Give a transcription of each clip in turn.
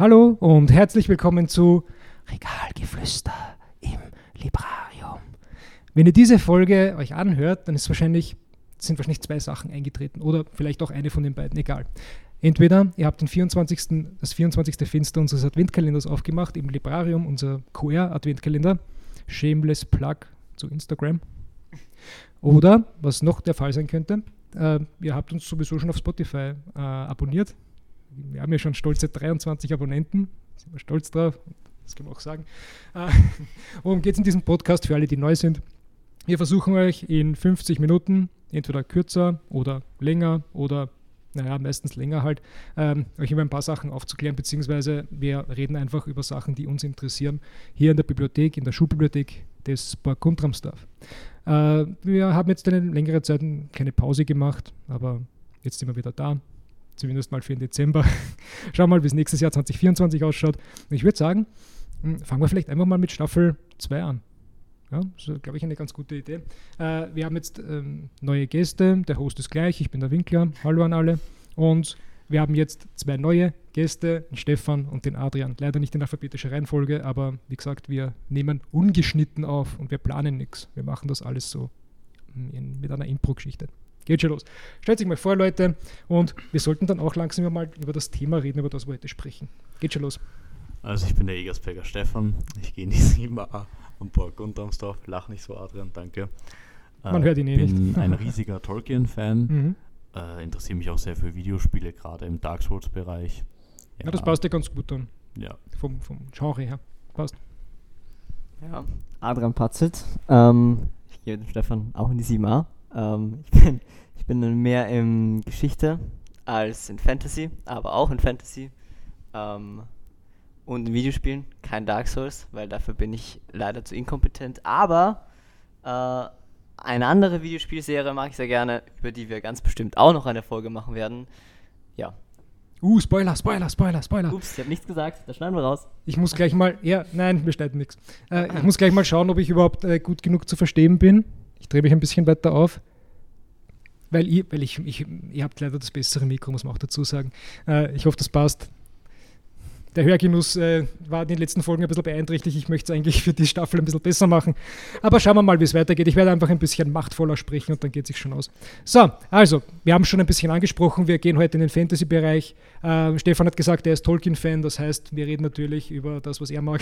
Hallo und herzlich willkommen zu Regalgeflüster im Librarium. Wenn ihr diese Folge euch anhört, dann ist wahrscheinlich, sind wahrscheinlich zwei Sachen eingetreten oder vielleicht auch eine von den beiden, egal. Entweder ihr habt den 24., das 24. Fenster unseres Adventkalenders aufgemacht im Librarium, unser QR-Adventkalender. Shameless Plug zu Instagram. Oder, was noch der Fall sein könnte, äh, ihr habt uns sowieso schon auf Spotify äh, abonniert. Wir haben ja schon stolze 23 Abonnenten, sind wir stolz drauf, das können wir auch sagen. Äh, worum geht es in diesem Podcast für alle, die neu sind? Wir versuchen euch in 50 Minuten, entweder kürzer oder länger oder naja, meistens länger halt, ähm, euch über ein paar Sachen aufzuklären, beziehungsweise wir reden einfach über Sachen, die uns interessieren, hier in der Bibliothek, in der Schulbibliothek des Burg Guntramsdorf. Äh, wir haben jetzt eine längere Zeit keine Pause gemacht, aber jetzt sind wir wieder da, zumindest mal für den Dezember. Schauen wir mal, wie es nächstes Jahr 2024 ausschaut. Ich würde sagen, hm, fangen wir vielleicht einfach mal mit Staffel 2 an. Ja, das ist, glaube ich, eine ganz gute Idee. Äh, wir haben jetzt ähm, neue Gäste. Der Host ist gleich. Ich bin der Winkler. Hallo an alle. Und wir haben jetzt zwei neue Gäste, den Stefan und den Adrian. Leider nicht in alphabetischer Reihenfolge, aber wie gesagt, wir nehmen ungeschnitten auf und wir planen nichts. Wir machen das alles so in, mit einer Impro-Geschichte. Geht schon los. Stellt sich mal vor, Leute, und wir sollten dann auch langsam mal über das Thema reden, über das wir heute sprechen. Geht schon los. Also ich bin der Egersberger Stefan. Ich gehe in die 7a und Burg Untermsdorf. Lach nicht so, Adrian, danke. Man äh, hört ihn eh nicht. Ich bin ein riesiger Tolkien-Fan. Mhm. Äh, interessiere mich auch sehr für Videospiele, gerade im Dark Souls-Bereich. Ja. ja. das passt ja ganz gut dann. Ja. Vom, vom Genre her. Passt. Ja, Adrian Patzit. Ähm, ich gehe mit Stefan auch in die 7a. Ähm, ich, bin, ich bin mehr in Geschichte als in Fantasy, aber auch in Fantasy. Ähm, und in Videospielen kein Dark Souls, weil dafür bin ich leider zu inkompetent. Aber äh, eine andere Videospielserie mag ich sehr gerne, über die wir ganz bestimmt auch noch eine Folge machen werden. Ja. Uh, Spoiler, Spoiler, Spoiler, Spoiler. Ups, ich habe nichts gesagt, da schneiden wir raus. Ich muss gleich mal, ja, nein, wir schneiden nichts. Äh, ich muss gleich mal schauen, ob ich überhaupt äh, gut genug zu verstehen bin. Ich drehe mich ein bisschen weiter auf. Weil, ihr, weil ich, ich, ihr habt leider das bessere Mikro, muss man auch dazu sagen. Äh, ich hoffe, das passt der Hörgenuss äh, war in den letzten Folgen ein bisschen beeinträchtigt. Ich möchte es eigentlich für die Staffel ein bisschen besser machen. Aber schauen wir mal, wie es weitergeht. Ich werde einfach ein bisschen machtvoller sprechen und dann geht es sich schon aus. So, also, wir haben schon ein bisschen angesprochen. Wir gehen heute in den Fantasy-Bereich. Äh, Stefan hat gesagt, er ist Tolkien-Fan. Das heißt, wir reden natürlich über das, was er mag,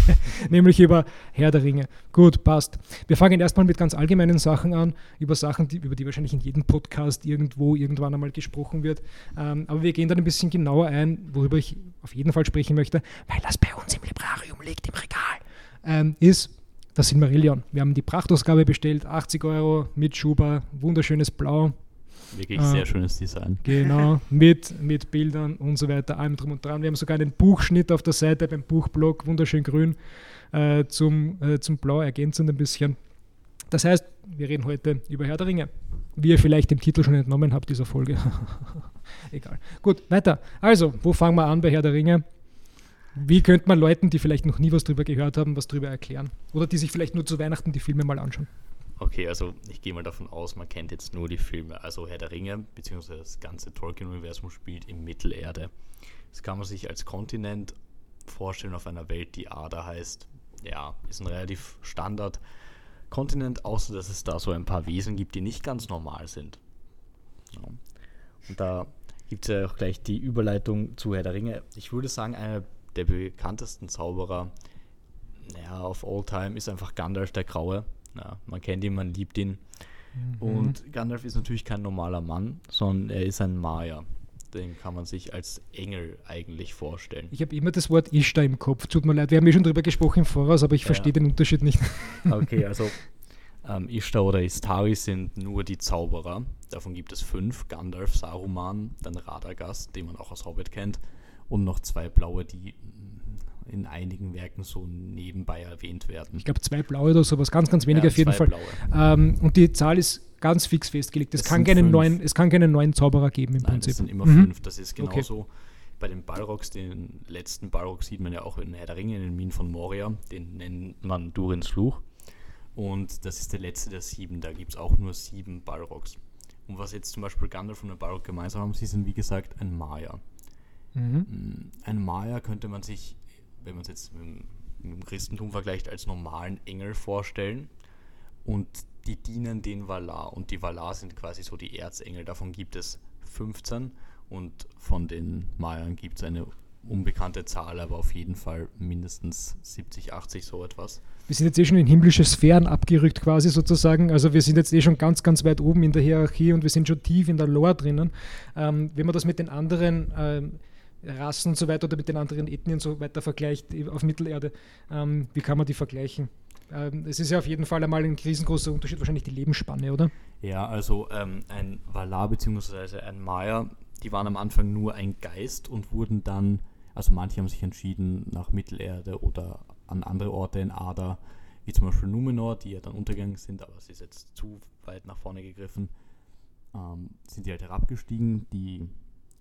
nämlich über Herr der Ringe. Gut, passt. Wir fangen erstmal mit ganz allgemeinen Sachen an, über Sachen, die, über die wahrscheinlich in jedem Podcast irgendwo, irgendwann einmal gesprochen wird. Ähm, aber wir gehen dann ein bisschen genauer ein, worüber ich auf jeden Fall Fall sprechen möchte, weil das bei uns im Librarium liegt, im Regal, ähm, ist das Silmarillion. Wir haben die Prachtausgabe bestellt, 80 Euro mit Schuber, wunderschönes Blau. Wirklich äh, sehr schönes Design. Genau, mit, mit Bildern und so weiter, allem drum und dran. Wir haben sogar einen Buchschnitt auf der Seite beim Buchblock, wunderschön grün, äh, zum, äh, zum Blau ergänzend ein bisschen. Das heißt, wir reden heute über Herr der Ringe. Wie ihr vielleicht dem Titel schon entnommen habt, dieser Folge. Egal. Gut, weiter. Also, wo fangen wir an bei Herr der Ringe? Wie könnte man Leuten, die vielleicht noch nie was drüber gehört haben, was drüber erklären? Oder die sich vielleicht nur zu Weihnachten die Filme mal anschauen? Okay, also ich gehe mal davon aus, man kennt jetzt nur die Filme. Also Herr der Ringe, beziehungsweise das ganze Tolkien-Universum spielt in Mittelerde. Das kann man sich als Kontinent vorstellen auf einer Welt, die Ada heißt. Ja, ist ein relativ Standard Kontinent, außer dass es da so ein paar Wesen gibt, die nicht ganz normal sind. Ja. Und da gibt es ja auch gleich die Überleitung zu Herr der Ringe. Ich würde sagen, einer der bekanntesten Zauberer ja, auf All Time ist einfach Gandalf der Graue. Ja, man kennt ihn, man liebt ihn. Mhm. Und Gandalf ist natürlich kein normaler Mann, sondern er ist ein Maya. Den kann man sich als Engel eigentlich vorstellen. Ich habe immer das Wort Ishtar im Kopf. Tut mir leid, wir haben ja schon drüber gesprochen im Voraus, aber ich ja. verstehe den Unterschied nicht. Okay, also ähm, Ishtar oder Istari sind nur die Zauberer. Davon gibt es fünf: Gandalf, Saruman, dann Radagast, den man auch aus Hobbit kennt, und noch zwei blaue, die in einigen Werken so nebenbei erwähnt werden. Ich glaube, zwei blaue oder sowas, ganz, ganz wenige ja, auf jeden Fall. Ähm, und die Zahl ist ganz fix festgelegt. Es, kann keinen, neuen, es kann keinen neuen Zauberer geben im Nein, Prinzip. Es sind immer mhm. fünf. Das ist genauso. Okay. Bei den Balrogs, den letzten Balrog sieht man ja auch in Herr der Ringe, in den Minen von Moria. Den nennt man Durins Fluch. Und das ist der letzte der sieben. Da gibt es auch nur sieben Balrogs. Und was jetzt zum Beispiel Gandalf und der Balrog gemeinsam haben, sie sind wie gesagt ein Maya. Mhm. Mm, Ein Maya könnte man sich, wenn man es jetzt mit, dem- mit dem Christentum vergleicht, als normalen Engel vorstellen. Und die dienen den Valar. Und die Valar sind quasi so die Erzengel. Davon gibt es 15. Und von den Mayern gibt es eine unbekannte Zahl, aber auf jeden Fall mindestens 70, 80, so etwas. Wir sind jetzt eh schon in himmlische Sphären abgerückt quasi sozusagen. Also wir sind jetzt eh schon ganz, ganz weit oben in der Hierarchie und wir sind schon tief in der Lore drinnen. Ähm, wenn man das mit den anderen ähm, Rassen und so weiter oder mit den anderen Ethnien und so weiter vergleicht auf Mittelerde, ähm, wie kann man die vergleichen? Ähm, es ist ja auf jeden Fall einmal ein riesengroßer Unterschied, wahrscheinlich die Lebensspanne, oder? Ja, also ähm, ein Valar bzw. ein Maya, die waren am Anfang nur ein Geist und wurden dann, also manche haben sich entschieden nach Mittelerde oder an andere Orte in Ada, wie zum Beispiel Numenor, die ja dann untergegangen sind, aber es ist jetzt zu weit nach vorne gegriffen, ähm, sind die halt herabgestiegen, die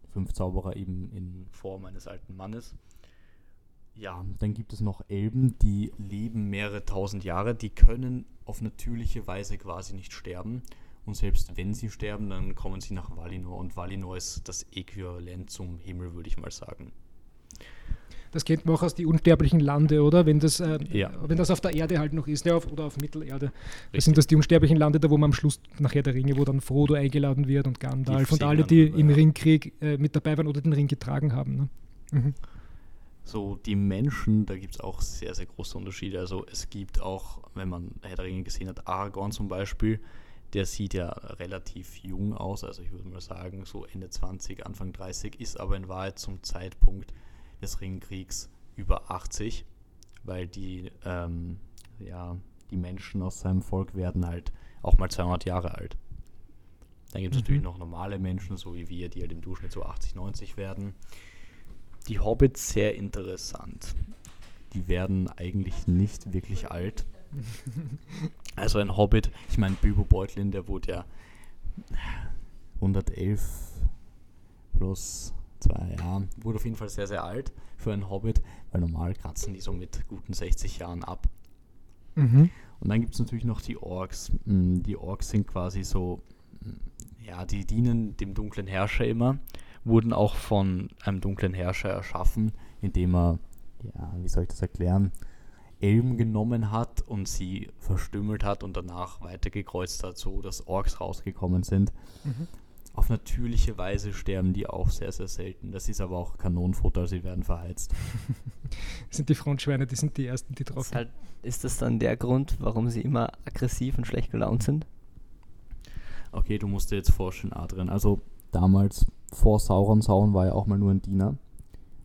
fünf Zauberer eben in Form eines alten Mannes. Ja, dann gibt es noch Elben, die leben mehrere tausend Jahre, die können auf natürliche Weise quasi nicht sterben. Und selbst wenn sie sterben, dann kommen sie nach Valinor. Und Valinor ist das Äquivalent zum Himmel, würde ich mal sagen. Das kennt man auch aus die unsterblichen Lande, oder? Wenn das, äh, Ja. wenn das auf der Erde halt noch ist, ja, auf, oder auf Mittelerde. Das Richtig. sind das die unsterblichen Lande, da wo man am Schluss nachher der Ringe, wo dann Frodo eingeladen wird und Gandalf und alle, die im ja. Ringkrieg äh, mit dabei waren oder den Ring getragen haben. Ne? Mhm. So, die Menschen, da gibt es auch sehr, sehr große Unterschiede. Also es gibt auch, wenn man Herr der Ringe gesehen hat, Aragorn zum Beispiel, der sieht ja relativ jung aus, also ich würde mal sagen, so Ende 20, Anfang 30, ist aber in Wahrheit zum Zeitpunkt des Ringkriegs über 80, weil die, ähm, ja, die Menschen aus seinem Volk werden halt auch mal 200 Jahre alt. Dann gibt es Mhm. natürlich noch normale Menschen, so wie wir, die halt im Durchschnitt so 80, 90 werden. Die Hobbits sehr interessant. Die werden eigentlich nicht wirklich alt. Also ein Hobbit, ich meine Bilbo Beutlin, der wurde ja 111 plus zwei Jahren, wurde auf jeden Fall sehr, sehr alt für einen Hobbit, weil normal kratzen die so mit guten 60 Jahren ab. Mhm. Und dann gibt es natürlich noch die Orks. Mm, Die Orks sind quasi so, mm, ja, die dienen dem dunklen Herrscher immer, wurden auch von einem dunklen Herrscher erschaffen, indem er, ja, wie soll ich das erklären, Elben genommen hat und sie verstümmelt hat und danach weitergekreuzt hat, so dass Orks rausgekommen sind. Mhm. Auf natürliche Weise sterben die auch sehr, sehr selten. Das ist aber auch Kanonenfutter, sie werden verheizt. Das sind die Frontschweine, die sind die ersten, die drauf Ist, halt, ist das dann der Grund, warum sie immer aggressiv und schlecht gelaunt sind? Okay, du musst dir jetzt vorstellen, Adrian. Also damals vor Sauron, Sauron war ja auch mal nur ein Diener.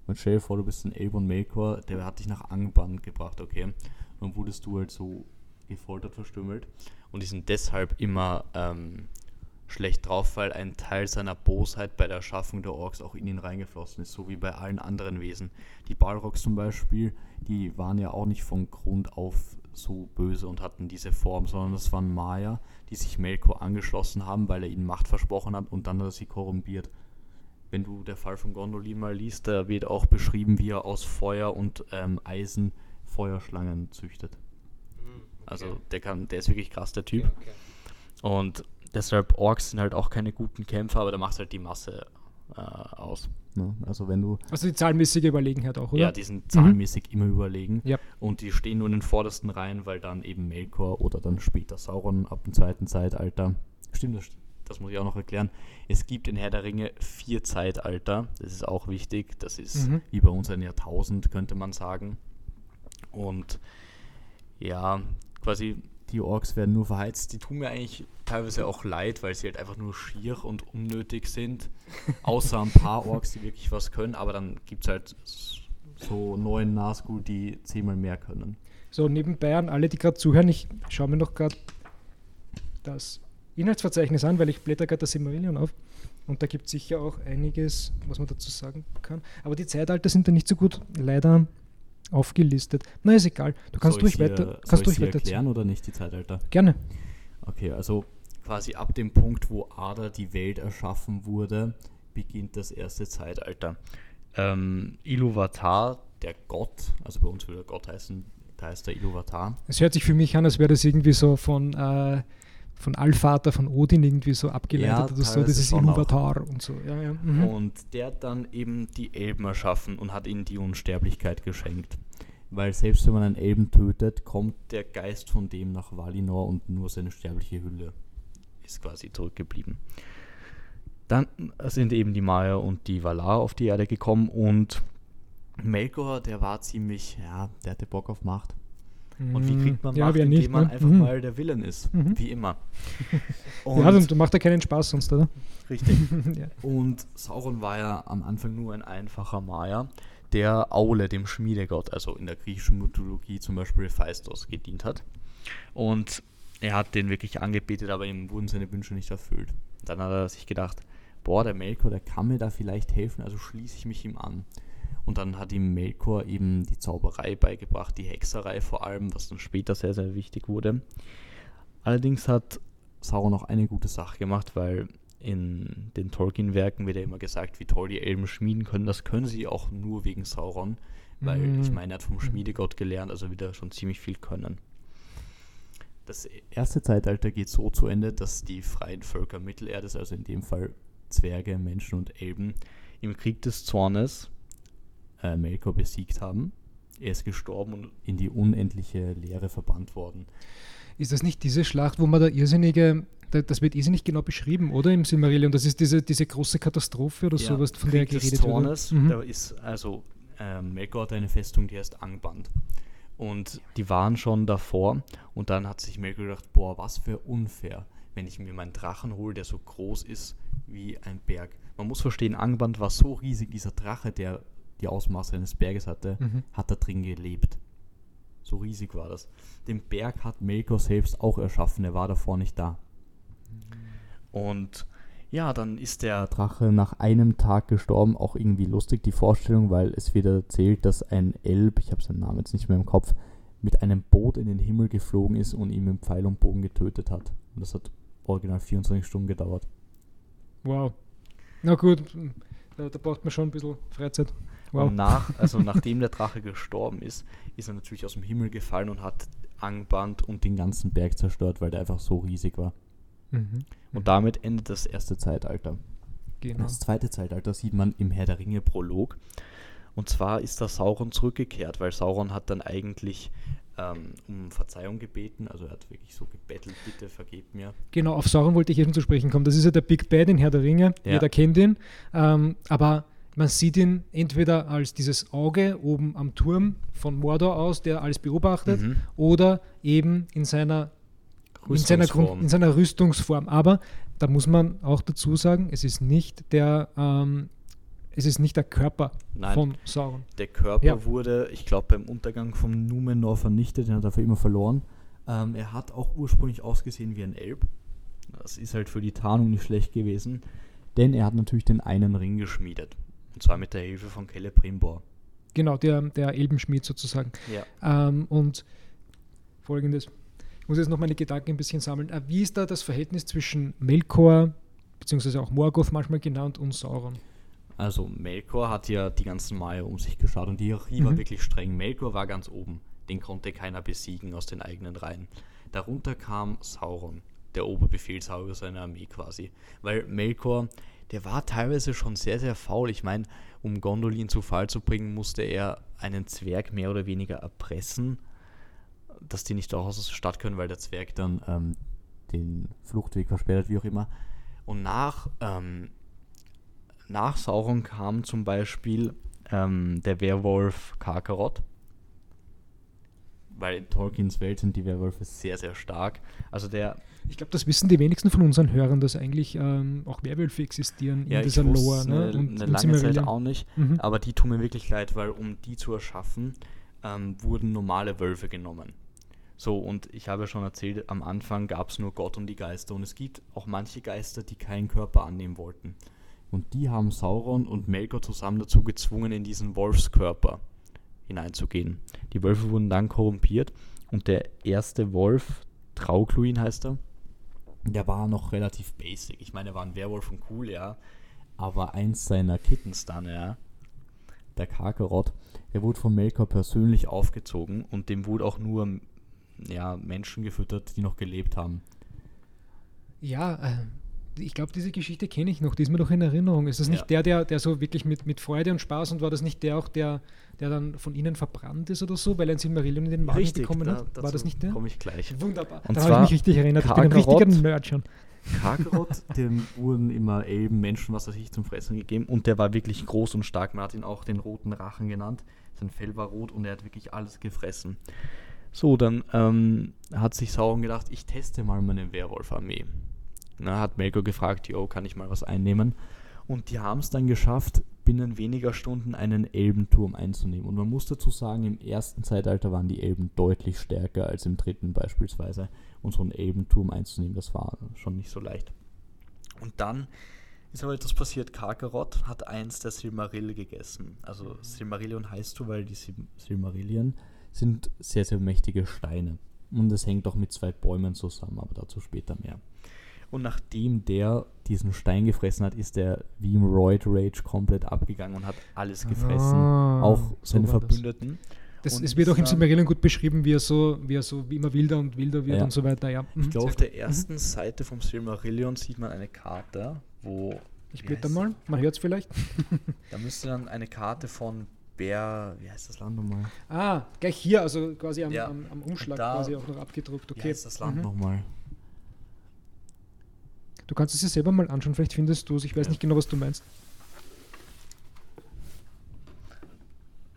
Und stell dir vor, du bist ein Elb und Melkor, der hat dich nach Angband gebracht, okay? Und dann wurdest du halt so gefoltert, verstümmelt. Und die sind deshalb immer ähm, schlecht drauf, weil ein Teil seiner Bosheit bei der Erschaffung der Orks auch in ihn reingeflossen ist, so wie bei allen anderen Wesen. Die Balrogs zum Beispiel, die waren ja auch nicht von Grund auf so böse und hatten diese Form, sondern das waren Maya, die sich Melkor angeschlossen haben, weil er ihnen Macht versprochen hat und dann hat er sie korrumpiert. Wenn du der Fall von Gondolin mal liest, da wird auch beschrieben, wie er aus Feuer und ähm, Eisen Feuerschlangen züchtet. Also der kann, der ist wirklich krass, der Typ. Und deshalb Orks sind halt auch keine guten Kämpfer, aber da macht halt die Masse äh, aus. Ne? Also wenn du Also die zahlenmäßige Überlegenheit auch, oder? ja, die sind zahlenmäßig immer überlegen. Ja. Und die stehen nur in den vordersten Reihen, weil dann eben Melkor oder dann später Sauron ab dem zweiten Zeitalter. Stimmt, das, das muss ich auch noch erklären. Es gibt in Herr der Ringe vier Zeitalter. Das ist auch wichtig. Das ist Mhm. wie bei uns ein Jahrtausend, könnte man sagen. Und ja, quasi die Orks werden nur verheizt. Die tun mir eigentlich teilweise auch leid, weil sie halt einfach nur schier und unnötig sind. Außer ein paar Orks, die wirklich was können. Aber dann gibt es halt so neun Nazgul, die zehnmal mehr können. So, nebenbei an alle, die gerade zuhören, ich schaue mir noch gerade das Inhaltsverzeichnis an, weil ich blätter gerade das Silmarillion auf. Und da gibt es sicher auch einiges, was man dazu sagen kann. Aber die Zeitalter sind da nicht so gut leider aufgelistet. Na, ist egal. Du kannst sie, weiter, äh, kannst soll ich durch sie weiter erklären oder nicht, die Zeitalter? Gerne. Okay, also quasi ab dem Punkt, wo Ada die Welt erschaffen wurde, beginnt das erste Zeitalter. Ähm, Iluvatar, der Gott, also bei uns würde er Gott heißen, da heißt er Iluvatar. Es hört sich für mich an, als wäre das irgendwie so von, äh, von Allvater von Odin irgendwie so abgeleitet Ja, oder so, das ist auch. Iluvatar und so. Ja, ja. Mhm. Und der hat dann eben die Elben erschaffen und hat ihnen die Unsterblichkeit geschenkt. Weil selbst wenn man einen Elben tötet, kommt der Geist von dem nach Valinor und nur seine sterbliche Hülle ist quasi zurückgeblieben. Dann sind eben die Maya und die Valar auf die Erde gekommen und Melkor, der war ziemlich, ja, der hatte Bock auf Macht. Und wie kriegt man ja, Macht, indem nicht, man ne? einfach Mhm. mal der Villain ist, Mhm. wie immer. ja, dann macht er keinen Spaß sonst, oder? richtig. ja. Und Sauron war ja am Anfang nur ein einfacher Maya, der Aule, dem Schmiedegott, also in der griechischen Mythologie zum Beispiel Hephaistos, gedient hat. Und er hat den wirklich angebetet, aber ihm wurden seine Wünsche nicht erfüllt. Dann hat er sich gedacht, boah, der Melkor, der kann mir da vielleicht helfen, also schließe ich mich ihm an. Und dann hat ihm Melkor eben die Zauberei beigebracht, die Hexerei vor allem, was dann später sehr, sehr wichtig wurde. Allerdings hat Sauron noch eine gute Sache gemacht, weil in den Tolkien-Werken wird ja immer gesagt, wie toll die Elben schmieden können. Das können sie auch nur wegen Sauron, weil Mhm. ich meine, er hat vom Schmiedegott gelernt, also wieder schon ziemlich viel können. Das erste Zeitalter geht so zu Ende, dass die freien Völker Mittelerdes, also in dem Fall Zwerge, Menschen und Elben, im Krieg des Zornes äh, Melkor besiegt haben. Er ist gestorben und in die unendliche Leere verbannt worden. Ist das nicht diese Schlacht, wo man da irrsinnige, da, das wird irrsinnig genau beschrieben, oder? Im Silmarillion. Das ist diese, diese große Katastrophe oder Ja, sowas, von der Krieg des geredet Zornes, wurde. Mhm. Da ist also ähm, Melkor hat eine Festung, die heißt Angband. Und die waren schon davor. Und dann hat sich Melkor gedacht, boah, was für unfair, wenn ich mir meinen Drachen hole, der so groß ist wie ein Berg. Man muss verstehen, Angband war so riesig, dieser Drache, der die Ausmaße eines Berges hatte, Mhm. hat da drin gelebt. So riesig war das. Den Berg hat Melkor selbst auch erschaffen, er war davor nicht da. Und ja, dann ist der Drache nach einem Tag gestorben. Auch irgendwie lustig die Vorstellung, weil es wird erzählt, dass ein Elb, ich habe seinen Namen jetzt nicht mehr im Kopf, mit einem Boot in den Himmel geflogen ist und ihn mit Pfeil und Bogen getötet hat. Und das hat original 24 Stunden gedauert. Wow. Na gut, da, da braucht man schon ein bisschen Freizeit. Wow. Und nach, also nachdem der Drache gestorben ist, ist er natürlich aus dem Himmel gefallen und hat Angband und den ganzen Berg zerstört, weil der einfach so riesig war. Mhm. Und damit endet das erste Zeitalter. Genau. Das zweite Zeitalter sieht man im Herr der Ringe Prolog. Und zwar ist da Sauron zurückgekehrt, weil Sauron hat dann eigentlich ähm, um Verzeihung gebeten. Also er hat wirklich so gebettelt, bitte vergebt mir. Genau, auf Sauron wollte ich eben zu sprechen kommen. Das ist ja der Big Bad in Herr der Ringe. Ja. Jeder kennt ihn. Ähm, aber man sieht ihn entweder als dieses Auge oben am Turm von Mordor aus, der alles beobachtet, Mhm. oder eben in seiner, in seiner, Grund, Rüstungsform. in seiner Rüstungsform. Aber da muss man auch dazu sagen, es ist nicht der, ähm, es ist nicht der Körper Nein. von Sauron. Der Körper Ja. wurde, ich glaube, beim Untergang von Numenor vernichtet, den hat er für immer verloren. Ähm, er hat auch ursprünglich ausgesehen wie ein Elb. Das ist halt für die Tarnung nicht schlecht gewesen, denn er hat natürlich den einen Ring geschmiedet. Und zwar mit der Hilfe von Celebrimbor. Genau, der, der Elbenschmied sozusagen. Ja. Ähm, und folgendes. Ich muss jetzt noch meine Gedanken ein bisschen sammeln. Äh, wie ist da das Verhältnis zwischen Melkor, beziehungsweise auch Morgoth manchmal genannt, und Sauron? Also Melkor hat ja die ganzen Maya um sich geschaut und die Hierarchie war Mhm. wirklich streng. Melkor war ganz oben. Den konnte keiner besiegen aus den eigenen Reihen. Darunter kam Sauron, der Oberbefehlshaber seiner Armee quasi. Weil Melkor, der war teilweise schon sehr, sehr faul. Ich meine, um Gondolin zu Fall zu bringen, musste er einen Zwerg mehr oder weniger erpressen, dass die nicht auch aus der Stadt können, weil der Zwerg dann ähm, den Fluchtweg versperrt, wie auch immer. Und nach ähm, nach Sauron kam zum Beispiel ähm, der Werwolf Karkaroth. Weil in Tolkiens Welt sind die Werwölfe sehr, sehr stark. Also der, Ich glaube, das wissen die wenigsten von unseren Hörern, dass eigentlich ähm, auch Werwölfe existieren ja, in dieser Lore. Ne? eine, Und eine lange Zeit Silmarillion. auch nicht. Mhm. Aber die tun mir wirklich leid, weil um die zu erschaffen, ähm, wurden normale Wölfe genommen. So, und ich habe ja schon erzählt, am Anfang gab es nur Gott und die Geister. Und es gibt auch manche Geister, die keinen Körper annehmen wollten. Und die haben Sauron und Melkor zusammen dazu gezwungen, in diesen Wolfskörper hineinzugehen. Die Wölfe wurden dann korrumpiert und der erste Wolf, Traugluin heißt er, der war noch relativ basic. Ich meine, er war ein Werwolf und cool, ja. Aber eins seiner Kittens dann, ja, der Karkaroth, der wurde von Melkor persönlich aufgezogen und dem wurde auch nur ja, Menschen gefüttert, die noch gelebt haben. Ja, äh, ich glaube, diese Geschichte kenne ich noch, die ist mir doch in Erinnerung. Ist das nicht Ja. der, der, der so wirklich mit, mit Freude und Spaß und war das nicht der auch, der, der dann von ihnen verbrannt ist oder so, weil er ein Silmarillion in den Magen bekommen da- hat? War das nicht der? Komme ich gleich. Wunderbar. Und da habe ich mich richtig erinnert. Ich bin ein richtiger Nerd schon. Dem wurden immer Elben, Menschen, was weiß ich, zum Fressen gegeben. Und der war wirklich groß und stark. Man hat ihn auch den roten Rachen genannt. Sein Fell war rot und er hat wirklich alles gefressen. So, dann ähm, hat sich Sauron gedacht, ich teste mal meine Werwolf-Armee. Na, hat Melkor gefragt, yo, kann ich mal was einnehmen? Und die haben es dann geschafft, binnen weniger Stunden einen Elbenturm einzunehmen. Und man muss dazu sagen, im ersten Zeitalter waren die Elben deutlich stärker als im dritten beispielsweise. Und so einen Elbenturm einzunehmen, das war schon nicht so leicht. Und dann ist aber etwas passiert. Karkaroth hat eins der Silmaril gegessen. Also Silmarillion heißt so, weil die Sil Silmarillien sind sehr, sehr mächtige Steine. Und es hängt auch mit zwei Bäumen zusammen, aber dazu später mehr. Und nachdem der diesen Stein gefressen hat, ist der wie im Roid Rage komplett abgegangen und hat alles gefressen. Ah, auch seine das. Verbündeten. Das, es wird auch im Silmarillion gut beschrieben, wie er so, wie er so wie immer wilder und wilder wird Ja. und so weiter. Ja. Ich Mhm, glaube, auf der ersten Seite vom Silmarillion sieht man eine Karte, wo. Ich blätter heißt- mal, man hört es vielleicht. Da müsste dann eine Karte von Bär. Wie heißt das Land nochmal? Ah, gleich hier, also quasi am, Ja. am, am Umschlag Da- quasi auch noch abgedruckt. Wie Okay. heißt das Land Mhm. nochmal? Du kannst es dir selber mal anschauen, vielleicht findest du es. Ich weiß Ja. nicht genau, was du meinst.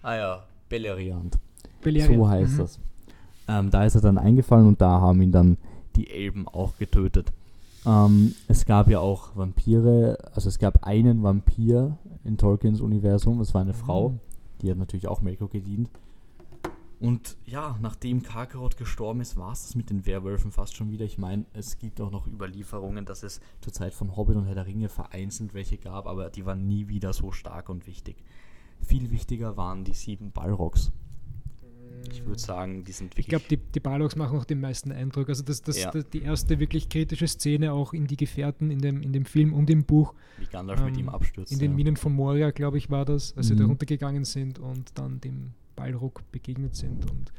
Ah ja, Beleriand. Beleriand. So heißt Mhm. das. Ähm, da ist er dann eingefallen und da haben ihn dann die Elben auch getötet. Ähm, es gab ja auch Vampire, also es gab einen Vampir in Tolkiens Universum, es war eine Frau, Mhm. Die hat natürlich auch Melkor gedient. Und ja, nachdem Karkaroth gestorben ist, war es das mit den Werwölfen fast schon wieder. Ich meine, es gibt auch noch Überlieferungen, dass es zur Zeit von Hobbit und Herr der Ringe vereinzelt welche gab, aber die waren nie wieder so stark und wichtig. Viel wichtiger waren die sieben Balrogs. Ich würde sagen, die sind Ich wirklich. glaube, die, die Balrogs machen auch den meisten Eindruck. Also das, das, Ja. das, die erste wirklich kritische Szene auch in die Gefährten in dem, in dem Film und im Buch. wie Gandalf mit ähm, ihm abstürzt. In den ja. Minen von Moria, glaube ich, war das, als sie da Mhm. runtergegangen sind und dann dem Balrog begegnet sind und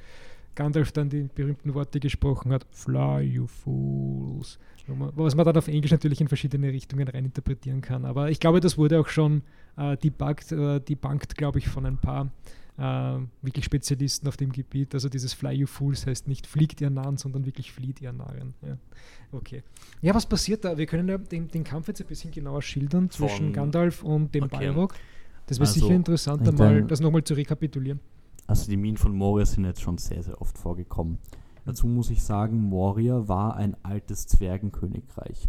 Gandalf dann die berühmten Worte gesprochen hat, Fly, you fools. Was man dann auf Englisch natürlich in verschiedene Richtungen reininterpretieren kann. Aber ich glaube, das wurde auch schon äh, debugged, äh, debunked, glaube ich, von ein paar äh, wirklich Spezialisten auf dem Gebiet. Also dieses Fly, you fools heißt nicht fliegt ihr Narren, sondern wirklich flieht ihr Narren. Ja. Okay. Ja, was passiert da? Wir können ja den, den Kampf jetzt ein bisschen genauer schildern zwischen Von- Gandalf und dem Okay. Balrog. Das wäre Also, sicher interessant, einmal das nochmal zu rekapitulieren. Also die Minen von Moria sind jetzt schon sehr, sehr oft vorgekommen. Dazu muss ich sagen, Moria war ein altes Zwergenkönigreich.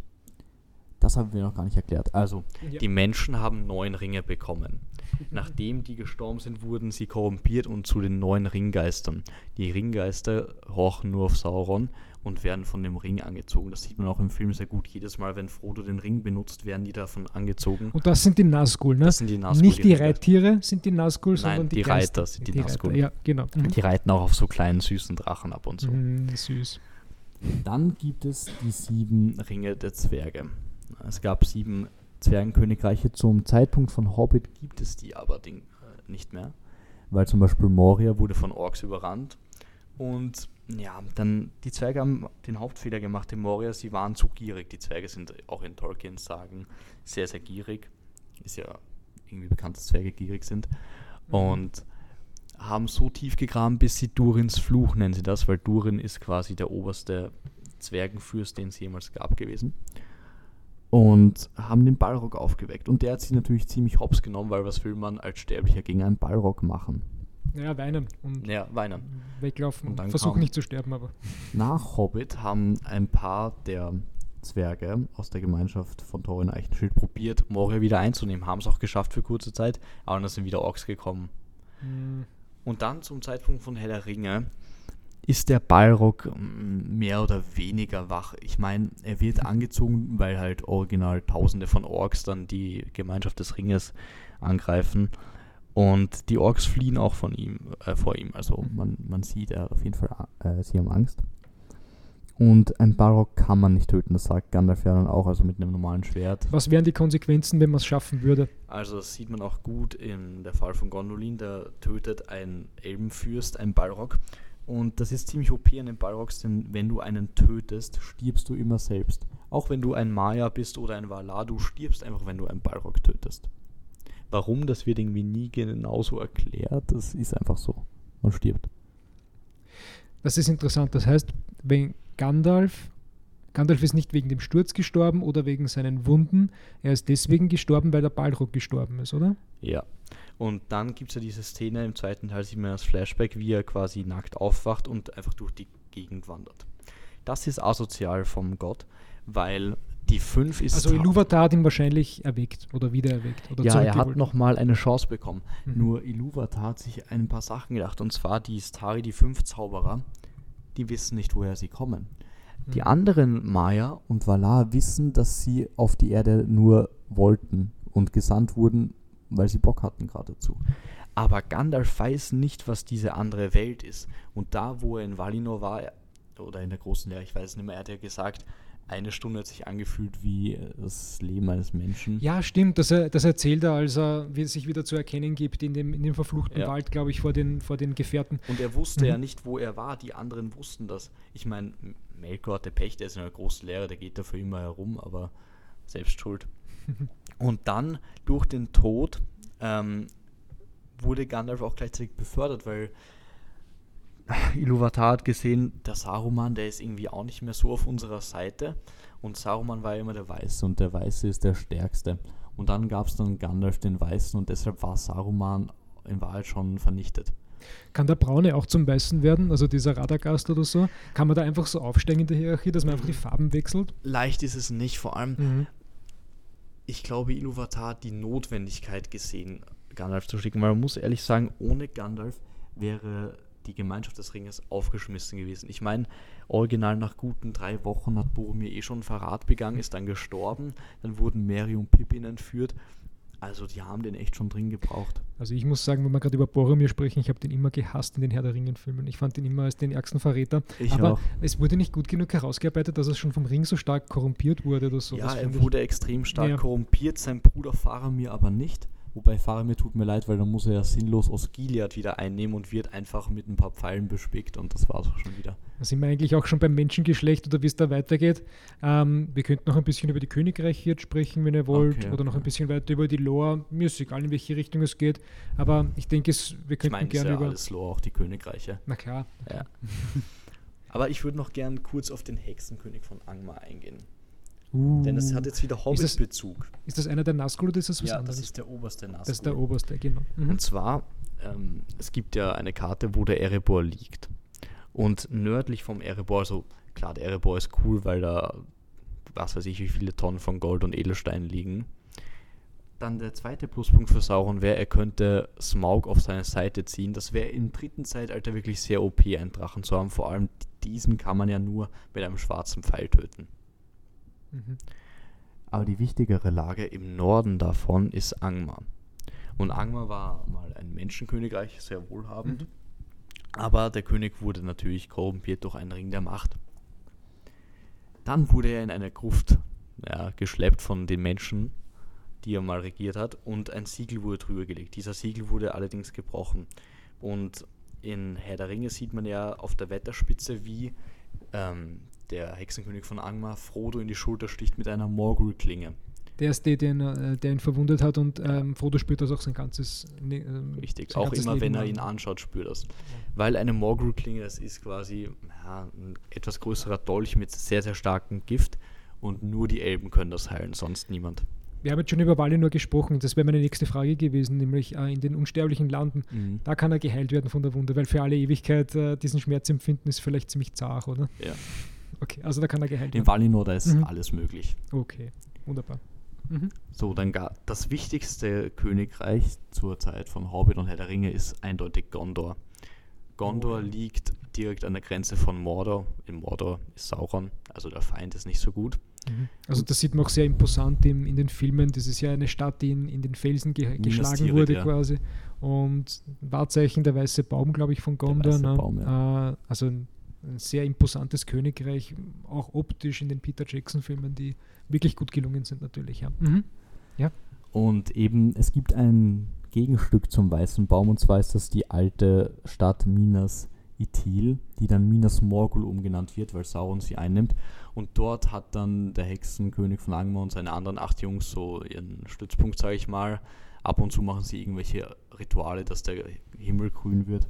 Das haben wir noch gar nicht erklärt. Also, Ja. die Menschen haben neun Ringe bekommen. Nachdem die gestorben sind, wurden sie korrumpiert und zu den neuen Ringgeistern. Die Ringgeister horchen nur auf Sauron und werden von dem Ring angezogen. Das sieht man auch im Film sehr gut. Jedes Mal, wenn Frodo den Ring benutzt, werden die davon angezogen. Und das sind die Nazgul, ne? Das sind die Nazgul, Nicht die. Reittiere sind die Nazgul, Nein, sondern die, die. Reiter sind die Reiter, Nazgul. Ja, genau. Mhm. Die reiten auch auf so kleinen, süßen Drachen ab und so. Mhm, süß. Dann gibt es die sieben Ringe der Zwerge. Es gab sieben Zwergenkönigreiche. Zum Zeitpunkt von Hobbit gibt es die aber äh, nicht mehr. Weil zum Beispiel Moria wurde von Orks überrannt. Und ja, dann die Zwerge haben den Hauptfehler gemacht in Moria. Sie waren zu gierig. Die Zwerge sind auch in Tolkiens Sagen sehr, sehr gierig. Ist ja irgendwie bekannt, dass Zwerge gierig sind. Und haben so tief gegraben, bis sie Durins Fluch nennen sie das, weil Durin ist quasi der oberste Zwergenfürst, den es jemals gab gewesen. Und haben den Balrog aufgeweckt. Und der hat sie natürlich ziemlich hops genommen, weil was will man als Sterblicher gegen einen Balrog machen? Ja, weinen und Ja, weinen. weglaufen Und und, dann versuchen nicht zu sterben, aber. Nach Hobbit haben ein paar der Zwerge aus der Gemeinschaft von Thorin Eichenschild probiert, Moria wieder einzunehmen. Haben es auch geschafft für kurze Zeit, aber dann sind wieder Orks gekommen. mm, Und dann zum Zeitpunkt von Herr der Ringe ist der Balrog mm, mehr oder weniger wach. Ich meine, er wird angezogen, weil halt original tausende von Orks dann die Gemeinschaft des Ringes angreifen. Und die Orks fliehen auch von ihm, äh, vor ihm. Also man, man sieht, er hat auf jeden Fall, äh, sie haben Angst. Und ein Balrog kann man nicht töten, das sagt Gandalf ja dann auch, also mit einem normalen Schwert. Was wären die Konsequenzen, wenn man es schaffen würde? Also das sieht man auch gut in der Fall von Gondolin, der tötet ein Elbenfürst, ein Balrog. Und das ist ziemlich OP an den Balrogs, denn wenn du einen tötest, stirbst du immer selbst. Auch wenn du ein Maya bist oder ein Valar, du stirbst einfach, wenn du einen Balrog tötest. Warum, das wird irgendwie nie genauso erklärt. Das ist einfach so. Man stirbt. Das ist interessant. Das heißt, wenn Gandalf, Gandalf ist nicht wegen dem Sturz gestorben oder wegen seinen Wunden, er ist deswegen gestorben, weil der Balrog gestorben ist, oder? Ja. Und dann gibt es ja diese Szene im zweiten Teil, sieht man das Flashback, wie er quasi nackt aufwacht und einfach durch die Gegend wandert. Das ist asozial vom Gott, weil die 5 ist. Also Iluvatar hat ihn wahrscheinlich erweckt oder wieder erweckt. Oder ja, er hat nochmal eine Chance bekommen. Mhm. Nur Iluvatar hat sich ein paar Sachen gedacht. Und zwar die Stari, die fünf Zauberer, die wissen nicht, woher sie kommen. Die Mhm. anderen Maya und Valar wissen, dass sie auf die Erde nur wollten und gesandt wurden, weil sie Bock hatten gerade dazu. Aber Gandalf weiß nicht, was diese andere Welt ist. Und da, wo er in Valinor war, oder in der großen Lehre, ich weiß nicht mehr, er hat ja gesagt, eine Stunde hat sich angefühlt wie das Leben eines Menschen. Ja, stimmt. Das, er, das erzählt er, als er wie es sich wieder zu erkennen gibt in dem, in dem verfluchten Ja. Wald, glaube ich, vor den, vor den Gefährten. Und er wusste Mhm. ja nicht, wo er war. Die anderen wussten das. Ich meine, Melkor hatte Pech, der ist in einer großen Lehre, der geht da für immer herum, aber selbst schuld. Und dann durch den Tod ähm, wurde Gandalf auch gleichzeitig befördert, weil Iluvatar hat gesehen, der Saruman, der ist irgendwie auch nicht mehr so auf unserer Seite. Und Saruman war ja immer der Weiße und der Weiße ist der Stärkste. Und dann gab es dann Gandalf den Weißen und deshalb war Saruman in Wahrheit schon vernichtet. Kann der Braune auch zum Weißen werden, also dieser Radagast oder so? Kann man da einfach so aufsteigen in der Hierarchie, dass man einfach die Farben wechselt? Leicht ist es nicht, vor allem Mhm. ich glaube, Iluvatar hat die Notwendigkeit gesehen, Gandalf zu schicken, weil man muss ehrlich sagen, ohne Gandalf wäre die Gemeinschaft des Ringes aufgeschmissen gewesen. Ich meine, original nach guten drei Wochen hat Boromir eh schon Verrat begangen, ist dann gestorben, dann wurden Merry und Pippin entführt. Also die haben den echt schon drin gebraucht. Also ich muss sagen, wenn wir gerade über Boromir sprechen, ich habe den immer gehasst in den Herr der Ringen-Filmen. Ich fand den immer als den ärgsten Verräter. Ich Aber auch. es wurde nicht gut genug herausgearbeitet, dass er schon vom Ring so stark korrumpiert wurde oder so. ja, er find ich- wurde extrem stark Ja. korrumpiert, sein Bruder Faramir aber nicht. Wobei Faramir tut mir leid, weil dann muss er ja sinnlos Osgiliath wieder einnehmen und wird einfach mit ein paar Pfeilen bespickt und das war's auch schon wieder. Da sind wir eigentlich auch schon beim Menschengeschlecht oder wie es da weitergeht. Ähm, wir könnten noch ein bisschen über die Königreiche jetzt sprechen, wenn ihr wollt, Okay, oder noch okay. ein bisschen weiter über die Lore. Mir ist egal, in welche Richtung es geht. Aber ich denke, es, wir Ich könnten meine, ist gerne ja über. alles Lore, auch die Königreiche. Na klar. Ja. Aber ich würde noch gern kurz auf den Hexenkönig von Angmar eingehen. Uh, Denn es hat jetzt wieder Hobbit-Bezug. ist das einer der Nazgul oder ist das was Ja, anderes? das ist der oberste Nazgul. Das ist der oberste, genau. Mhm. Und zwar, ähm, es gibt ja eine Karte, wo der Erebor liegt. Und nördlich vom Erebor, also klar, der Erebor ist cool, weil da, was weiß ich, wie viele Tonnen von Gold und Edelstein liegen. Dann der zweite Pluspunkt für Sauron wäre, er könnte Smaug auf seine Seite ziehen. Das wäre im dritten Zeitalter wirklich sehr OP, einen Drachen zu haben. Vor allem diesen kann man ja nur mit einem schwarzen Pfeil töten. Mhm. Aber die wichtigere Lage im Norden davon ist Angmar. Und Angmar war mal ein Menschenkönigreich, sehr wohlhabend. Mhm. Aber der König wurde natürlich korrumpiert durch einen Ring der Macht. Dann wurde er in eine Gruft ja, geschleppt von den Menschen, die er mal regiert hat, und ein Siegel wurde drüber gelegt. Dieser Siegel wurde allerdings gebrochen. Und in Herr der Ringe sieht man ja auf der Wetterspitze, wie ähm, der Hexenkönig von Angmar Frodo in die Schulter sticht mit einer Morgul-Klinge. Der ist der, den, äh, der ihn verwundet hat und ähm, Frodo spürt das auch sein ganzes. Ähm, Richtig, sein auch ganzes immer Leben wenn er ihn anschaut, spürt er das. Weil eine Morgul-Klinge, das ist quasi ja, ein etwas größerer Dolch mit sehr, sehr starkem Gift und nur die Elben können das heilen, sonst niemand. Wir haben jetzt schon über Valinor gesprochen, das wäre meine nächste Frage gewesen, nämlich äh, in den unsterblichen Landen. Da kann er geheilt werden von der Wunde, weil für alle Ewigkeit äh, diesen Schmerz empfinden ist vielleicht ziemlich zart, oder? Ja. Okay, also da kann er geheilt In werden. Valinor, da ist Mhm. alles möglich. Okay, wunderbar. Mhm. So, dann gar das wichtigste Königreich zur Zeit von Hobbit und Herr der Ringe ist eindeutig Gondor. Gondor Oh ja. liegt direkt an der Grenze von Mordor. In Mordor ist Sauron, also der Feind ist nicht so gut. Mhm. Also das sieht man auch sehr imposant im, in den Filmen. Das ist ja eine Stadt, die in, in den Felsen ge geschlagen Tirith, wurde ja. quasi. Und Wahrzeichen der weiße Baum, glaube ich, von Gondor. weiße ne? Baum, äh, also ein, ein sehr imposantes Königreich, auch optisch in den Peter Jackson-Filmen, die wirklich gut gelungen sind natürlich. Ja. Mhm. Und eben, es gibt ein Gegenstück zum Weißen Baum, und zwar ist das die alte Stadt Minas Ithil, die dann Minas Morgul umgenannt wird, weil Sauron sie einnimmt. Und dort hat dann der Hexenkönig von Angmar und seine anderen acht Jungs so ihren Stützpunkt, sage ich mal. Ab und zu machen sie irgendwelche Rituale, dass der Himmel grün wird.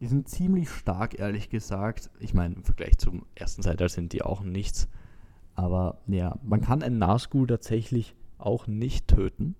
Die sind ziemlich stark, ehrlich gesagt. Ich meine, im Vergleich zum ersten Zeitalter sind die auch nichts. Aber ja, man kann einen Nazgul tatsächlich auch nicht töten.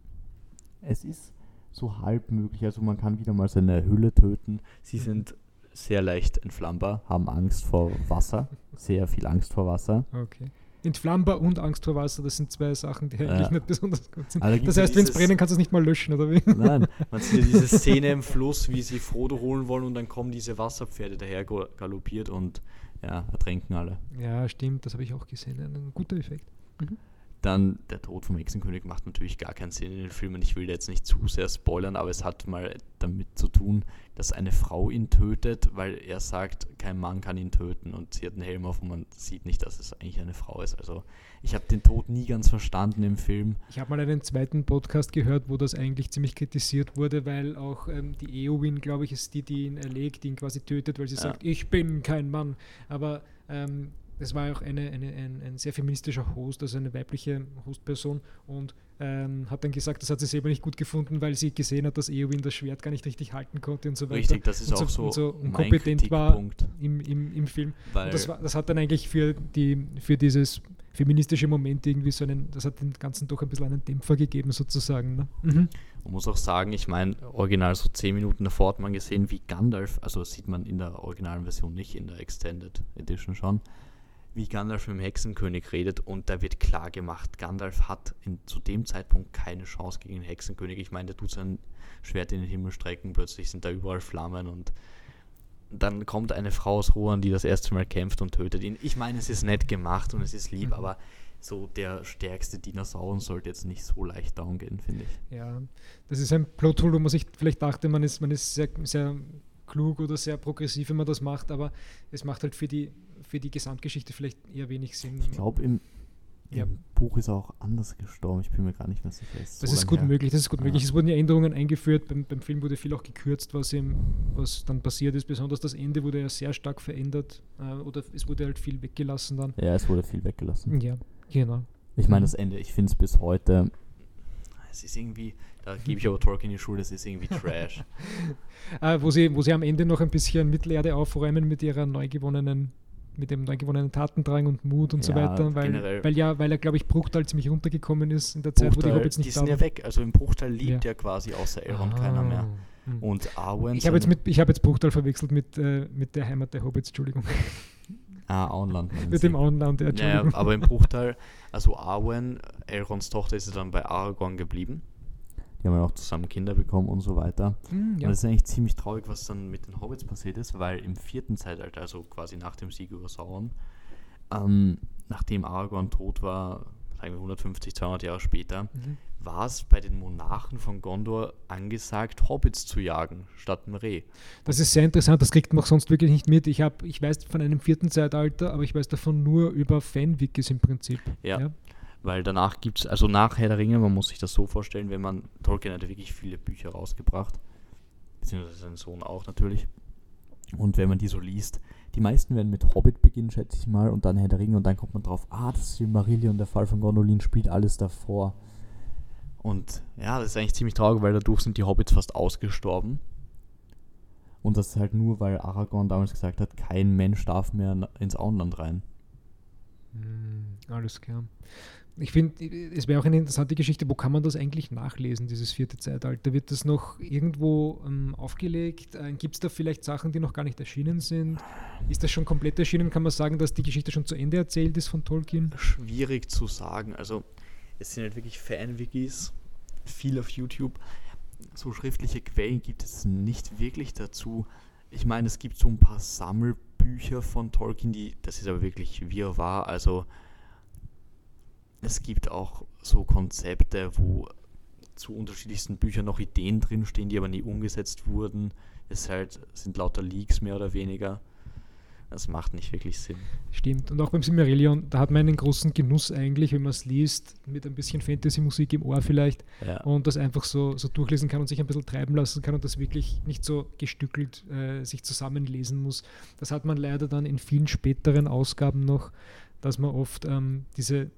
Es ist so halb möglich. Also man kann wieder mal seine Hülle töten. Sie sind sehr leicht entflammbar, haben Angst vor Wasser, sehr viel Angst vor Wasser. Okay. Entflammbar und Angst vor Wasser, das sind zwei Sachen, die ja. eigentlich nicht besonders gut sind. Das heißt, wenn es brennen, kannst du es nicht mal löschen, oder wie? Nein, man sieht ja diese Szene im Fluss, wie sie Frodo holen wollen und dann kommen diese Wasserpferde daher galoppiert und ja, ertränken alle. Ja, stimmt, das habe ich auch gesehen. Ein guter Effekt. Mhm. Dann der Tod vom Hexenkönig macht natürlich gar keinen Sinn in den Filmen. Ich will da jetzt nicht zu sehr spoilern, aber es hat mal damit zu tun, dass eine Frau ihn tötet, weil er sagt, kein Mann kann ihn töten und sie hat einen Helm auf und man sieht nicht, dass es eigentlich eine Frau ist. Also ich habe den Tod nie ganz verstanden im Film. Ich habe mal einen zweiten Podcast gehört, wo das eigentlich ziemlich kritisiert wurde, weil auch ähm, die Eowyn, glaube ich, ist die, die ihn erlegt, die ihn quasi tötet, weil sie ja. sagt, ich bin kein Mann. Aber ähm, es war auch eine, eine, ein, ein, sehr feministischer Host, also eine weibliche Hostperson und ähm, hat dann gesagt, das hat sie selber nicht gut gefunden, weil sie gesehen hat, dass Eowyn das Schwert gar nicht richtig halten konnte und so weiter. Richtig, das ist und auch so, und so unkompetent war im, im, im Film. Weil das, war, das hat dann eigentlich für, die, für dieses feministische Moment irgendwie so einen, das hat dem Ganzen doch ein bisschen einen Dämpfer gegeben sozusagen. Ne? Mhm. Man muss auch sagen, ich meine, original so zehn Minuten davor hat man gesehen, wie Gandalf, also das sieht man in der originalen Version nicht, in der Extended Edition schon, wie Gandalf mit dem Hexenkönig redet und da wird klar gemacht, Gandalf hat in, zu dem Zeitpunkt keine Chance gegen den Hexenkönig. Ich meine, der tut sein Schwert in den Himmel strecken, plötzlich sind da überall Flammen und dann kommt eine Frau aus Rohan, die das erste Mal kämpft und tötet ihn. Ich meine, es ist nett gemacht und es ist lieb, mhm. aber so der stärkste Dinosaurier sollte jetzt nicht so leicht down gehen, finde ich. Ja, das ist ein Plothole, wo man sich vielleicht dachte, man ist, man ist sehr, sehr klug oder sehr progressiv, wenn man das macht, aber es macht halt für die für die Gesamtgeschichte vielleicht eher wenig Sinn. Ich glaube, im, ja. im Buch ist er auch anders gestorben. Ich bin mir gar nicht mehr sicher. Ist das so ist gut her. möglich. Das ist gut ja. möglich. Es wurden ja Änderungen eingeführt. Beim, beim Film wurde viel auch gekürzt, was, ihm, was dann passiert ist. Besonders das Ende wurde ja sehr stark verändert. Äh, oder es wurde halt viel weggelassen dann. Ja, es wurde viel weggelassen. Ja, genau. Ich meine, das Ende, ich finde es bis heute. Es ist irgendwie, da gebe ich aber Tolkien die Schule, es ist irgendwie Trash. äh, wo, sie, wo sie am Ende noch ein bisschen Mittelerde aufräumen mit ihrer neu gewonnenen mit dem neu gewonnenen Tatendrang und Mut und ja, so weiter, weil, weil ja, weil er, glaube ich, Bruchteil ziemlich runtergekommen ist in der Zeit, Bruchteil, wo die Hobbits nicht die sind ja weg, also im Bruchteil lebt ja, ja quasi außer Elrond ah. keiner mehr. Hm. Und Arwen. Ich habe jetzt, mit, hab jetzt Bruchteil verwechselt mit, äh, mit der Heimat der Hobbits, Entschuldigung. Ah, Auenland. mit dem Auenland, ja, Ja, aber im Bruchteil, also Arwen, Elronds Tochter, ist dann bei Aragorn geblieben. Die haben ja auch zusammen Kinder bekommen und so weiter. Mhm, ja. Und das ist eigentlich ziemlich traurig, was dann mit den Hobbits passiert ist, weil im vierten Zeitalter, also quasi nach dem Sieg über Sauron, ähm, nachdem Aragorn tot war, sagen wir 150, 200 Jahre später, mhm. war es bei den Monarchen von Gondor angesagt, Hobbits zu jagen, statt ein Reh. Das ist sehr interessant, das kriegt man auch sonst wirklich nicht mit. Ich, hab, ich weiß von einem vierten Zeitalter, aber ich weiß davon nur über Fanwikis im Prinzip. Ja, ja weil danach gibt es, also nach Herr der Ringe, man muss sich das so vorstellen, wenn man, Tolkien hat wirklich viele Bücher rausgebracht, beziehungsweise sein Sohn auch natürlich. Und wenn man die so liest, die meisten werden mit Hobbit beginnen, schätze ich mal, und dann Herr der Ringe und dann kommt man drauf, ah, das ist Silmarillion, der Fall von Gondolin spielt alles davor. Und ja, das ist eigentlich ziemlich traurig, weil dadurch sind die Hobbits fast ausgestorben. Und das ist halt nur, weil Aragorn damals gesagt hat, kein Mensch darf mehr ins Auenland rein. Mm, alles klar ich finde, es wäre auch eine interessante Geschichte, wo kann man das eigentlich nachlesen, dieses vierte Zeitalter? Wird das noch irgendwo ähm, aufgelegt? Äh, Gibt es da vielleicht Sachen, die noch gar nicht erschienen sind? Ist das schon komplett erschienen? Kann man sagen, dass die Geschichte schon zu Ende erzählt ist von Tolkien? Schwierig zu sagen. Also es sind halt wirklich Fan-Wikis, viel auf YouTube. So schriftliche Quellen gibt es nicht wirklich dazu. Ich meine, es gibt so ein paar Sammelbücher von Tolkien, die, das ist aber wirklich wirrwarr, also es gibt auch so Konzepte, wo zu unterschiedlichsten Büchern noch Ideen drinstehen, die aber nie umgesetzt wurden. Es halt, sind lauter Leaks mehr oder weniger. Das macht nicht wirklich Sinn. Stimmt. Und auch beim Silmarillion, da hat man einen großen Genuss eigentlich, wenn man es liest, mit ein bisschen Fantasy-Musik im Ohr vielleicht Ja. und das einfach so, so durchlesen kann und sich ein bisschen treiben lassen kann und das wirklich nicht so gestückelt äh, sich zusammenlesen muss. Das hat man leider dann in vielen späteren Ausgaben noch, dass man oft ähm, diese,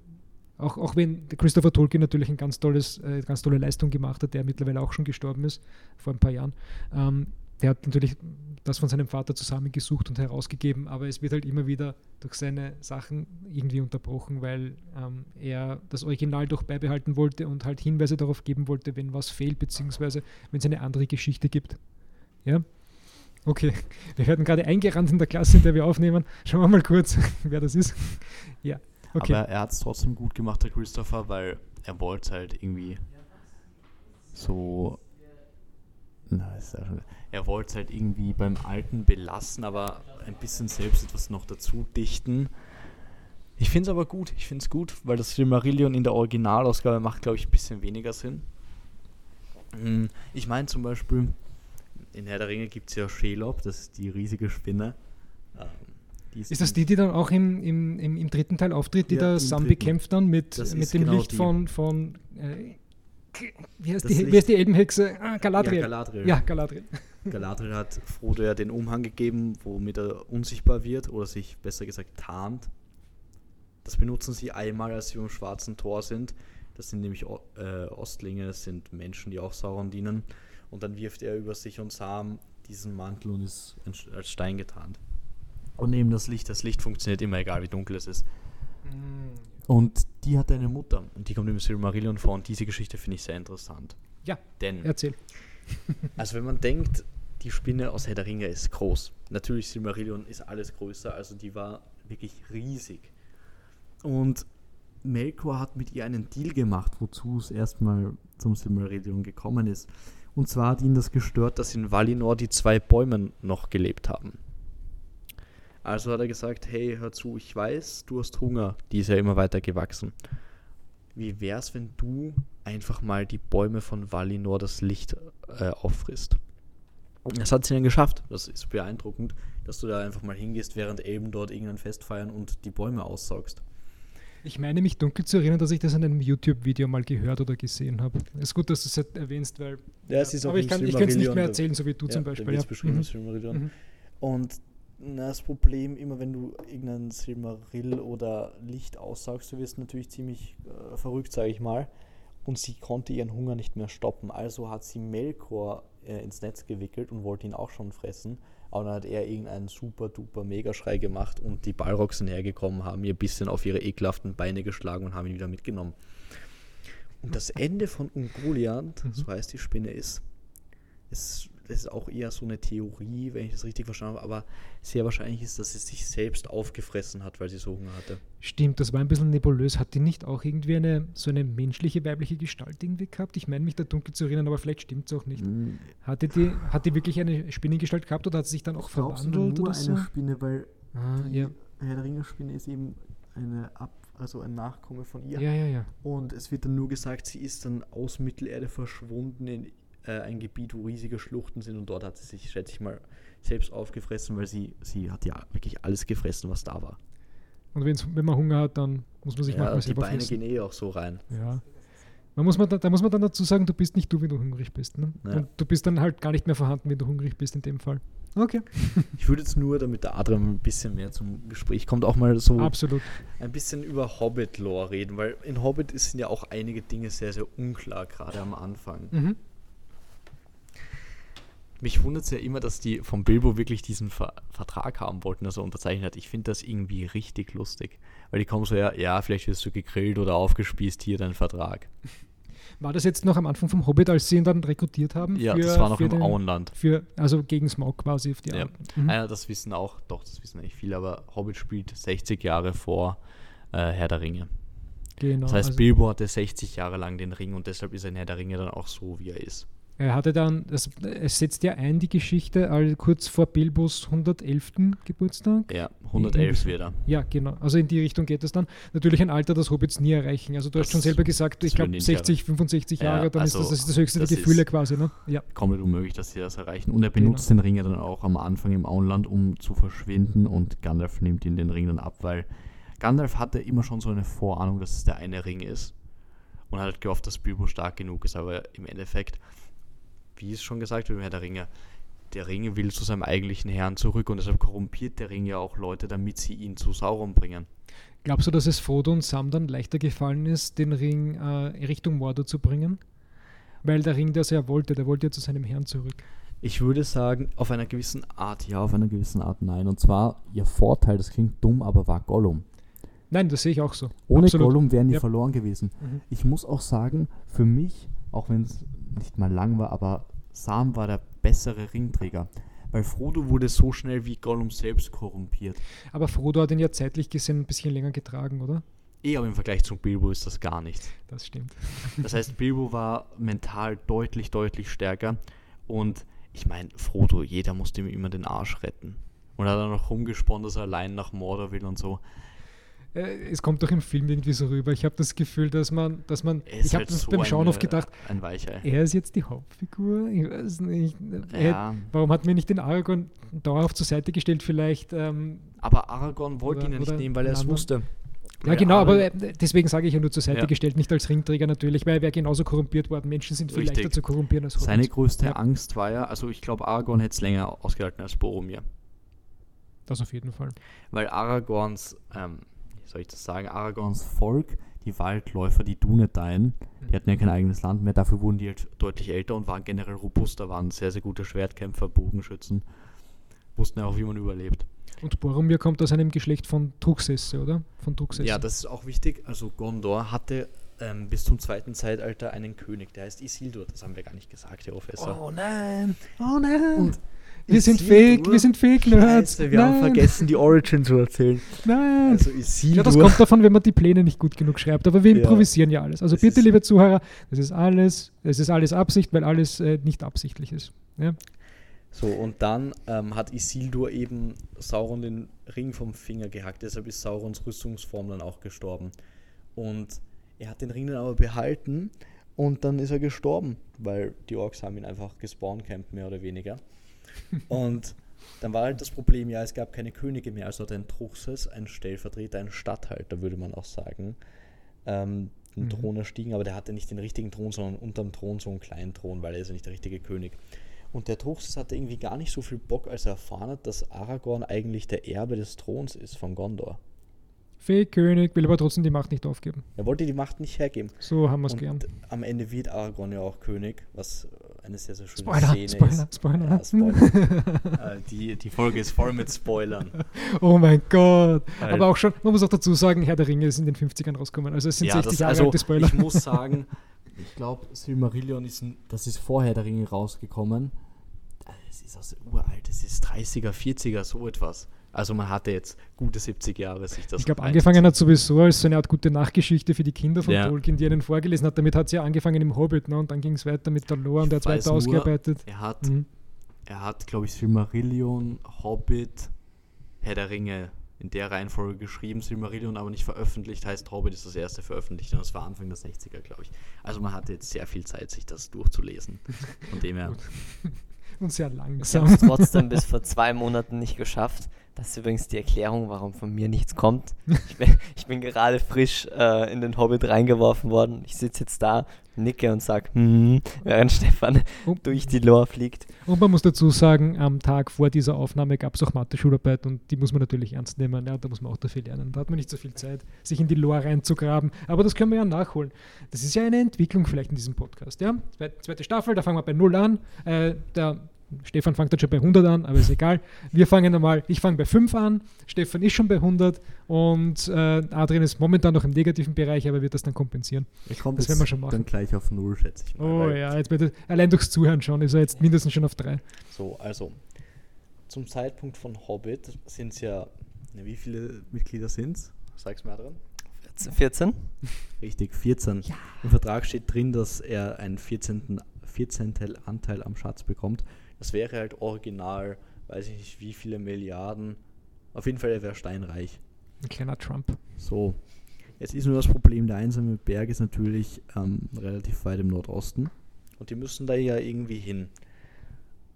auch, auch wenn Christopher Tolkien natürlich ein ganz tolles, äh, ganz tolle Leistung gemacht hat, der mittlerweile auch schon gestorben ist, vor ein paar Jahren, ähm, der hat natürlich das von seinem Vater zusammengesucht und herausgegeben, aber es wird halt immer wieder durch seine Sachen irgendwie unterbrochen, weil ähm, er das Original doch beibehalten wollte und halt Hinweise darauf geben wollte, wenn was fehlt, beziehungsweise wenn es eine andere Geschichte gibt. Ja? Okay, wir werden gerade eingerannt in der Klasse, in der wir aufnehmen. Schauen wir mal kurz, wer das ist. Ja, okay. Aber er hat es trotzdem gut gemacht, der Christopher, weil er wollte halt irgendwie so. Na, ist ja er wollte es halt irgendwie beim Alten belassen, aber ein bisschen selbst etwas noch dazu dichten. Ich finde es aber gut. Ich finde es gut, weil das Silmarillion in der Originalausgabe macht, glaube ich, ein bisschen weniger Sinn. Mm, Ich meine zum Beispiel, in Herr der Ringe gibt es ja Shelob, das ist die riesige Spinne. Ist das die, die dann auch im, im, im, im dritten Teil auftritt, die Ja, da Sam bekämpft dann mit, Das mit dem genau Licht die. von, von äh, wie, heißt Das die, wie heißt die Elbenhexe? Ah, Galadriel. Ja, Galadriel. Ja, Galadriel. Galadriel hat Frodo ja den Umhang gegeben, womit er unsichtbar wird oder sich besser gesagt tarnt. Das benutzen sie einmal, als sie beim schwarzen Tor sind. Das sind nämlich O- äh, Ostlinge, das sind Menschen, die auch Sauron dienen. Und dann wirft er über sich und Sam diesen Mantel und ist als Stein getarnt. Und eben das Licht, das Licht funktioniert immer, egal wie dunkel es ist. Und die hat eine Mutter und die kommt im Silmarillion vor und diese Geschichte finde ich sehr interessant. Ja, Denn erzähl. also wenn man denkt, die Spinne aus Herr der Ringe ist groß. Natürlich Silmarillion ist alles größer, also die war wirklich riesig. Und Melkor hat mit ihr einen Deal gemacht, wozu es erstmal zum Silmarillion gekommen ist. Und zwar hat ihn das gestört, dass in Valinor die zwei Bäume noch gelebt haben. Also hat er gesagt, hey, hör zu, ich weiß, du hast Hunger, die ist ja immer weiter gewachsen. Wie wär's, wenn du einfach mal die Bäume von Valinor das Licht äh, auffrisst? Das hat sie dann geschafft. Das ist beeindruckend, dass du da einfach mal hingehst, während Elben dort irgendein Fest feiern und die Bäume aussaugst. Ich meine mich dunkel zu erinnern, dass ich das in einem YouTube-Video mal gehört oder gesehen habe. Ist gut, dass du es jetzt erwähnst, weil. Ja, es ist auch aber ich, kann, ich kann es nicht mehr erzählen, so wie du Ja, zum Beispiel. Ja. Mhm. Mhm. Und na, das Problem, immer wenn du irgendein Silmarill oder Licht aussaugst, du wirst natürlich ziemlich äh, verrückt, sage ich mal. Und sie konnte ihren Hunger nicht mehr stoppen. Also hat sie Melkor äh, ins Netz gewickelt und wollte ihn auch schon fressen. Aber dann hat er irgendeinen super duper Megaschrei gemacht und die Balrogs sind hergekommen, haben ihr ein bisschen auf ihre ekelhaften Beine geschlagen und haben ihn wieder mitgenommen. Und das Ende von Ungoliant, Mhm. so heißt die Spinne, ist, ist, das ist auch eher so eine Theorie, wenn ich das richtig verstanden habe, aber sehr wahrscheinlich ist, dass sie sich selbst aufgefressen hat, weil sie so Hunger hatte. Stimmt, das war ein bisschen nebulös. Hat die nicht auch irgendwie eine so eine menschliche, weibliche Gestalt irgendwie gehabt? Ich meine mich da dunkel zu erinnern, aber vielleicht stimmt es auch nicht. Hatte die, hat die wirklich eine Spinnengestalt gehabt oder hat sie sich dann auch verwandelt oder so? Spinne, weil Ah, ja. Herr der Ringe-Spinne ist eben eine Ab also ein Nachkomme von ihr. ja, ja, ja. Und es wird dann nur gesagt, sie ist dann aus Mittelerde verschwunden in äh, ein Gebiet, wo riesige Schluchten sind und dort hat sie sich, schätze ich mal, selbst aufgefressen, weil sie, sie hat ja wirklich alles gefressen, was da war. Und wenn man Hunger hat, dann muss man sich Ja, manchmal und die selber Beine fressen. gehen eh auch so rein. Ja. Man muss man da, da muss man dann dazu sagen, du bist nicht du, wenn du hungrig bist. Ne? Ja. Und du bist dann halt gar nicht mehr vorhanden, wenn du hungrig bist in dem Fall. Okay, Ich würde jetzt nur, damit der Adrian ein bisschen mehr zum Gespräch kommt, auch mal so absolut. ein bisschen über Hobbit-Lore reden, weil in Hobbit sind ja auch einige Dinge sehr, sehr unklar, gerade am Anfang. Mhm. Mich wundert es ja immer, dass die vom Bilbo wirklich diesen Ver Vertrag haben wollten, dass er unterzeichnet hat. Ich finde das irgendwie richtig lustig. Weil die kommen so, ja, ja, vielleicht wirst du gegrillt oder aufgespießt, hier dein Vertrag. War das jetzt noch am Anfang vom Hobbit, als sie ihn dann rekrutiert haben? Ja, für- das war noch im den- Auenland. Für, also gegen Smaug quasi auf die Ja. Mhm. Ah ja, das wissen auch, doch, das wissen nicht viele, aber Hobbit spielt 60 Jahre vor äh, Herr der Ringe. Genau. Das heißt, also, Bilbo hatte 60 Jahre lang den Ring und deshalb ist ein Herr der Ringe dann auch so, wie er ist. Er hatte dann, das, es setzt ja ein, die Geschichte, all, kurz vor Bilbos 111. Geburtstag. Ja, 111 wird er. Ja, genau. Also in die Richtung geht es dann. Natürlich ein Alter, das Hobbits nie erreichen. Also du Das- hast schon selber gesagt, ich glaube die 60, 65 Ja, Jahre, dann also ist das, das, ist das höchste der Gefühle quasi. Ne? Ja. Komplett unmöglich, dass sie das erreichen. Und er benutzt den Ring ja dann auch am Anfang im Auenland, um zu verschwinden und Gandalf nimmt ihn den Ring dann ab, weil Gandalf hatte immer schon so eine Vorahnung, dass es der eine Ring ist und hat halt gehofft, dass Bilbo stark genug ist, aber im Endeffekt, wie es schon gesagt wird, im Herr der Ringe, der Ring will zu seinem eigentlichen Herrn zurück und deshalb korrumpiert der Ring ja auch Leute, damit sie ihn zu Sauron bringen. Glaubst du, dass es Frodo und Sam dann leichter gefallen ist, den Ring äh, Richtung Mordor zu bringen? Weil der Ring das ja wollte, der wollte ja zu seinem Herrn zurück. Ich würde sagen, auf einer gewissen Art ja, auf einer gewissen Art nein. Und zwar, ihr Vorteil, das klingt dumm, aber war Gollum. Nein, das sehe ich auch so. Ohne Absolut. Gollum wären die Ja. verloren gewesen. Mhm. Ich muss auch sagen, für mich, auch wenn es nicht mal lang war, aber Sam war der bessere Ringträger. Weil Frodo wurde so schnell wie Gollum selbst korrumpiert. Aber Frodo hat ihn ja zeitlich gesehen ein bisschen länger getragen, oder? Eh, aber im Vergleich zu Bilbo ist das gar nichts. Das stimmt. Das heißt, Bilbo war mental deutlich, deutlich stärker. Und ich meine, Frodo, jeder musste ihm immer den Arsch retten. Und hat dann noch rumgesponnen, dass er allein nach Mordor will und so. Äh, es kommt doch im Film irgendwie so rüber. Ich habe das Gefühl, dass man, dass man, ist ich habe halt das so beim Schauen oft äh, gedacht, Ein Weichei. er ist jetzt die Hauptfigur. Ich weiß nicht. Er, Ja, Warum hat mir nicht den Aragorn dauerhaft zur Seite gestellt? Vielleicht. Ähm, aber Aragorn wollte Oder- ihn ja nicht nehmen, weil er es wusste. ja, genau, aber äh, deswegen sage ich ja nur zur Seite Ja. gestellt, nicht als Ringträger natürlich, weil er wäre genauso korrumpiert worden. Menschen sind viel Richtig. leichter zu korrumpieren als Seine Hobbits. größte Ja. Angst war ja, also ich glaube, Aragorn hätte es länger ausgehalten als Boromir. Das auf jeden Fall. Weil Aragorns, ähm, soll ich das sagen, Aragorns Volk, die Waldläufer, die Dunedain, die hatten ja kein eigenes Land mehr, dafür wurden die halt deutlich älter und waren generell robuster, waren sehr, sehr gute Schwertkämpfer, Bogenschützen, wussten ja auch, wie man überlebt. Und Boromir kommt aus einem Geschlecht von Truchsesse, oder? Von Truchsesse. Ja, das ist auch wichtig. Also Gondor hatte ähm, bis zum zweiten Zeitalter einen König, der heißt Isildur. Das haben wir gar nicht gesagt, Herr Professor. nein! Oh nein! Und wir sind fake, wir sind Fake-Nerds! Scheiße, wir nein, haben vergessen, die Origin zu erzählen. Nein! Also ja, das kommt davon, wenn man die Pläne nicht gut genug schreibt. Aber wir Ja. improvisieren ja alles. Also Das bitte, liebe Zuhörer, das ist alles, es ist alles Absicht, weil alles äh, nicht absichtlich ist. Ja? So, und dann ähm, hat Isildur eben Sauron den Ring vom Finger gehackt, deshalb ist Saurons Rüstungsform dann auch gestorben. Und er hat den Ring dann aber behalten und dann ist er gestorben, weil die Orks haben ihn einfach gespawncampt, mehr oder weniger. und dann war halt das Problem, ja, es gab keine Könige mehr, also hat ein Truchsess, ein Stellvertreter, ein Statthalter, würde man auch sagen, ähm, den Mhm. Thron erstiegen, aber der hatte nicht den richtigen Thron, sondern unterm Thron so einen kleinen Thron, weil er ist ja nicht der richtige König. Und der Truchsess hatte irgendwie gar nicht so viel Bock, als er erfahren hat, dass Aragorn eigentlich der Erbe des Throns ist von Gondor. Fake-König will aber trotzdem die Macht nicht aufgeben. Er wollte die Macht nicht hergeben. So haben wir es Und gern. am Ende wird Aragorn ja auch König, was eine sehr, sehr schöne Spoiler, Szene Spoiler, ist. Spoiler. Ja, Spoiler. äh, die, die Folge ist voll mit Spoilern. Oh mein Gott. Weil- Aber auch schon, man muss auch dazu sagen, Herr der Ringe ist in den 50ern rausgekommen. Also es sind 60 das, Jahre also, alte Spoiler. Ich muss sagen, ich glaube, Silmarillion ist, ein, das ist vorher der Ringe rausgekommen. Es ist also uralt, es ist 30er, 40er, so etwas. Also man hatte jetzt gute 70 Jahre sich das Ich glaube, angefangen hat sowieso als so eine Art gute Nachgeschichte für die Kinder von Ja. Tolkien, die einen vorgelesen hat. Damit hat sie ja angefangen im Hobbit, ne? und dann ging es weiter mit der Lore und der hat weiter nur, ausgearbeitet. Er hat, Mhm. er hat glaube ich, Silmarillion, Hobbit, Herr der Ringe in der Reihenfolge geschrieben, Silmarillion aber nicht veröffentlicht, heißt Hobbit ist das erste veröffentlicht und das war Anfang der 60er, glaube ich. Also man hatte jetzt sehr viel Zeit, sich das durchzulesen. Von dem her. Und sehr Ich langsam. habe es trotzdem bis vor zwei Monaten nicht geschafft. Das ist übrigens die Erklärung, warum von mir nichts kommt. Ich bin, ich bin gerade frisch äh, in den Hobbit reingeworfen worden. Ich sitze jetzt da, nicke und sage, hm, während Stefan Und, durch die Lore fliegt. und man muss dazu sagen, am Tag vor dieser Aufnahme gab es auch Mathe-Schularbeit und die muss man natürlich ernst nehmen. Ja, da muss man auch dafür lernen. Da hat man nicht so viel Zeit, sich in die Lore reinzugraben. Aber das können wir ja nachholen. Das ist ja eine Entwicklung vielleicht in diesem Podcast. Ja? Zwe- Zweite Staffel, da fangen wir bei Null an. Äh, der Stefan fängt dann schon bei 100 an, aber ist egal. Wir fangen einmal, ich fange bei 5 an, Stefan ist schon bei 100 und äh, Adrian ist momentan noch im negativen Bereich, aber wird das dann kompensieren. Er kommt Das werden wir schon machen. dann gleich auf Null, schätze ich mal. Oh ja, jetzt wird er, allein durchs Zuhören schon ist er jetzt mindestens schon auf 3. So, also zum Zeitpunkt von Hobbit sind es ja, na, wie viele Mitglieder sind es? Sag's mal dran. 14? Richtig, 14. Im Vertrag steht drin, dass er einen 14. 14. Anteil am Schatz bekommt. Das wäre halt original, weiß ich nicht wie viele Milliarden. Auf jeden Fall, er wäre steinreich. Ein kleiner Trump. So. Jetzt ist nur das Problem, der einsame Berg ist natürlich ähm, relativ weit im Nordosten. Und die müssen da ja irgendwie hin.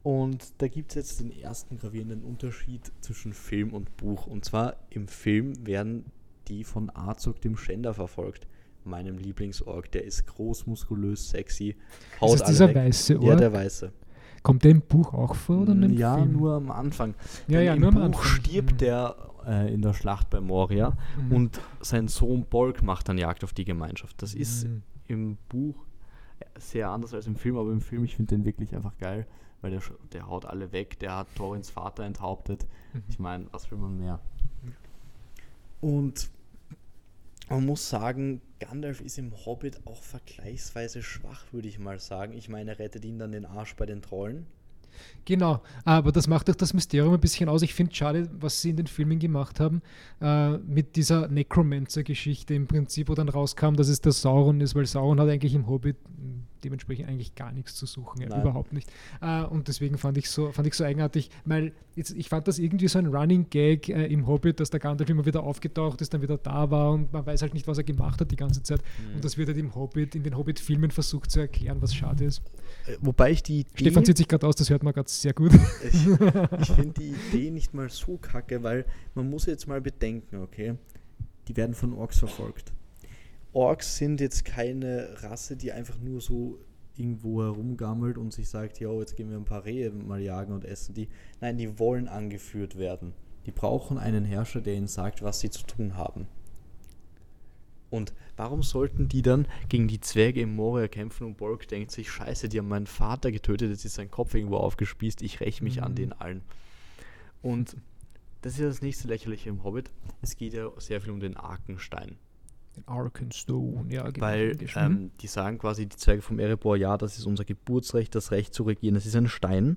Und da gibt es jetzt den ersten gravierenden Unterschied zwischen Film und Buch. Und zwar im Film werden die von Azog dem Schänder verfolgt. Meinem Lieblingsorg. Der ist groß, muskulös, sexy. Haut ist das dieser weiße Org? Ja, der weiße. Kommt der im Buch auch vor oder im Ja, Film? nur am Anfang. Ja, ja, Im nur Buch am Anfang. stirbt mhm. der äh, in der Schlacht bei Moria mhm. und sein Sohn Bolk macht dann Jagd auf die Gemeinschaft. Das ist mhm. im Buch sehr anders als im Film, aber im Film, ich finde den wirklich einfach geil weil der, der haut alle weg, der hat Torins Vater enthauptet. Mhm. Ich meine, was will man mehr? Und man muss sagen, Gandalf ist im Hobbit auch vergleichsweise schwach, würde ich mal sagen. Ich meine, er rettet ihn dann den Arsch bei den Trollen. Genau, aber das macht auch das Mysterium ein bisschen aus. Ich finde schade, was sie in den Filmen gemacht haben, äh, mit dieser Necromancer-Geschichte im Prinzip, wo dann rauskam, dass es der Sauron ist, weil Sauron hat eigentlich im Hobbit dementsprechend eigentlich gar nichts zu suchen, ja, überhaupt nicht. Äh, und deswegen fand ich so, fand ich so eigenartig, weil jetzt, ich fand das irgendwie so ein Running Gag äh, im Hobbit, dass der Gandalf immer wieder aufgetaucht ist, dann wieder da war und man weiß halt nicht, was er gemacht hat die ganze Zeit. Mhm. Und das wird halt im Hobbit, in den Hobbit-Filmen versucht zu erklären, was schade ist. Wobei ich die Idee, Stefan zieht sich gerade aus, das hört man gerade sehr gut. Ich, ich finde die Idee nicht mal so kacke, weil man muss jetzt mal bedenken, okay, die werden von Orks verfolgt. Orks sind jetzt keine Rasse, die einfach nur so irgendwo herumgammelt und sich sagt, ja, jetzt gehen wir ein paar Rehe mal jagen und essen die. Nein, die wollen angeführt werden. Die brauchen einen Herrscher, der ihnen sagt, was sie zu tun haben. Und warum sollten die dann gegen die Zwerge im Moria kämpfen und Borg denkt sich, scheiße, die haben meinen Vater getötet, jetzt ist sein Kopf irgendwo aufgespießt, ich räche mich mhm. an den allen. Und das ist ja das nächste Lächerliche im Hobbit. Es geht ja sehr viel um den Arkenstein. Den Arkenstone, ja. Genau, Weil ähm, die sagen quasi, die Zwerge vom Erebor, ja, das ist unser Geburtsrecht, das Recht zu regieren. Das ist ein Stein.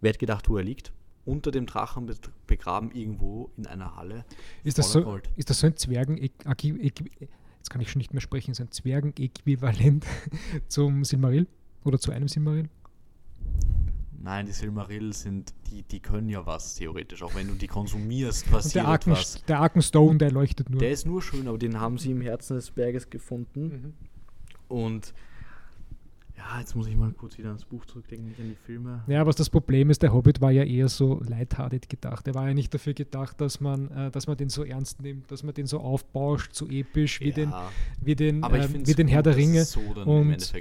Wer hat gedacht, wo er liegt? Unter dem Drachen begraben irgendwo in einer Halle. Ist das, so, ist das so ein Zwergen, jetzt kann ich schon nicht mehr sprechen, so ein Zwergen-Äquivalent zum Silmaril oder zu einem Silmaril? Nein, die Silmaril sind, die, die können ja was theoretisch. Auch wenn du die konsumierst, passiert der Arken, was. Der Arkenstone, der leuchtet nur. Der ist nur schön, aber den haben sie im Herzen des Berges gefunden. Mhm. Und ja, jetzt muss ich mal kurz wieder ans Buch zurückdenken, nicht an die Filme. Ja, was das Problem ist, der Hobbit war ja eher so lighthearted gedacht. Er war ja nicht dafür gedacht, dass man, äh, dass man den so ernst nimmt, dass man den so aufbauscht, so episch wie ja, den, wie den, äh, wie den Herr der Ringe. So und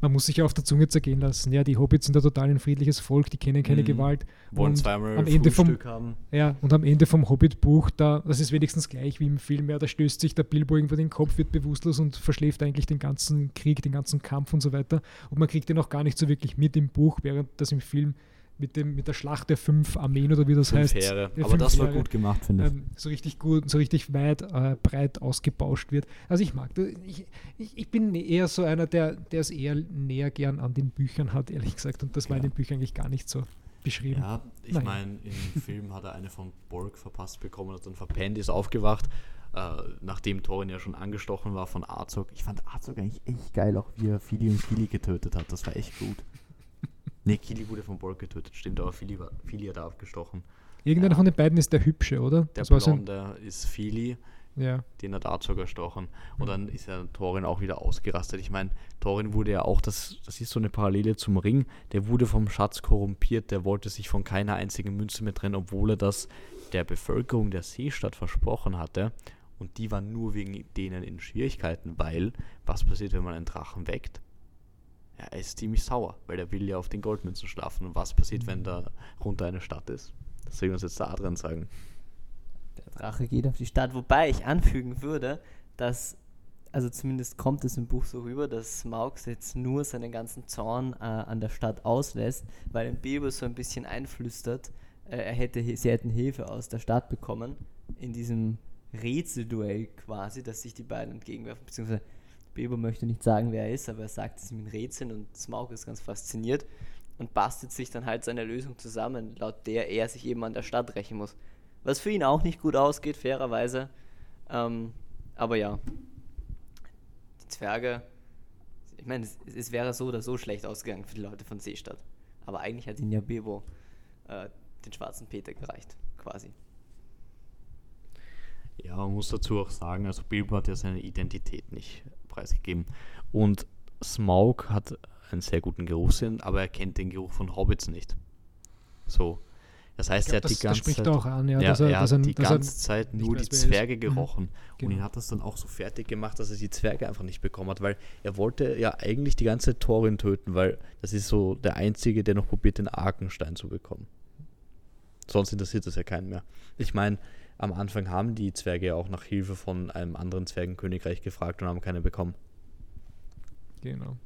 man muss sich ja auf der Zunge zergehen lassen. Ja, die Hobbits sind ja total ein friedliches Volk, die kennen keine mhm. Gewalt. Wollen und zweimal am Ende vom, haben. Ja, und am Ende vom Hobbit-Buch, da, das ist wenigstens gleich wie im Film, ja, da stößt sich der Bilbo irgendwo den Kopf, wird bewusstlos und verschläft eigentlich den ganzen Krieg, den ganzen Kampf und so weiter. Und man kriegt den auch gar nicht so wirklich mit im Buch, während das im Film mit, dem, mit der Schlacht der fünf Armeen oder wie das fünf heißt. Heere. Aber das war gut gemacht, finde ich. Ähm, so richtig gut, so richtig weit, äh, breit ausgebauscht wird. Also ich mag das. Ich, ich, ich, bin eher so einer, der, der es eher näher gern an den Büchern hat, ehrlich gesagt. Und das war in den Büchern eigentlich gar nicht so beschrieben. Ja, ich meine, im Film hat er eine von Borg verpasst bekommen, hat dann verpennt, ist aufgewacht, äh, nachdem Thorin ja schon angestochen war von Azog. Ich fand Azog eigentlich echt geil, auch wie er Fili und Kili getötet hat. Das war echt gut. ne, Kili wurde von Borg getötet, stimmt, aber Fili, war, Fili hat aufgestochen. Irgendeiner ja. von den beiden ist der Hübsche, oder? Der das Blonde ist Fili ja. Den hat Azog erstochen. Und dann ist ja Thorin auch wieder ausgerastet. Ich meine, Thorin wurde ja auch, das, das ist so eine Parallele zum Ring, der wurde vom Schatz korrumpiert, der wollte sich von keiner einzigen Münze mehr trennen, obwohl er das der Bevölkerung der Seestadt versprochen hatte. Und die waren nur wegen denen in Schwierigkeiten, weil was passiert, wenn man einen Drachen weckt? Ja, er ist ziemlich sauer, weil er will ja auf den Goldmünzen schlafen. Und was passiert, wenn da runter eine Stadt ist? Das soll uns jetzt der Adrian sagen. Der Drache geht auf die Stadt, wobei ich anfügen würde, dass, also zumindest kommt es im Buch so rüber, dass Smaug jetzt nur seinen ganzen Zorn äh, an der Stadt auslässt, weil ein Bilbo so ein bisschen einflüstert, äh, er hätte, sie hätten Hilfe aus der Stadt bekommen, in diesem Rätselduell quasi, dass sich die beiden entgegenwerfen, beziehungsweise Bilbo möchte nicht sagen, wer er ist, aber er sagt es ihm in Rätseln und Smaug ist ganz fasziniert und bastelt sich dann halt seine Lösung zusammen, laut der er sich eben an der Stadt rächen muss was für ihn auch nicht gut ausgeht, fairerweise. Ähm, aber ja, die Zwerge ich meine, es, es, wäre so oder so schlecht ausgegangen für die Leute von Seestadt. Aber eigentlich hat ihnen ja Bebo äh, den schwarzen Peter gereicht, quasi. Ja, man muss dazu auch sagen, also Bilbo hat ja seine Identität nicht preisgegeben. Und Smaug hat einen sehr guten Geruchssinn, aber er kennt den Geruch von Hobbits nicht. So. Das heißt, glaub, er hat das, die ganze Zeit, auch an, ja, ja er, er, hat er, die ganze Zeit nur die Zwerge mhm. gerochen. Genau. Und ihn hat das dann auch so fertig gemacht, dass er die Zwerge einfach nicht bekommen hat, weil er wollte ja eigentlich die ganze Thorin töten, weil das ist so der Einzige, der noch probiert, den Arkenstein zu bekommen. Sonst interessiert das ja keinen mehr. Ich meine, am Anfang haben die Zwerge ja auch nach Hilfe von einem anderen Zwergenkönigreich gefragt und haben keine bekommen. Genau.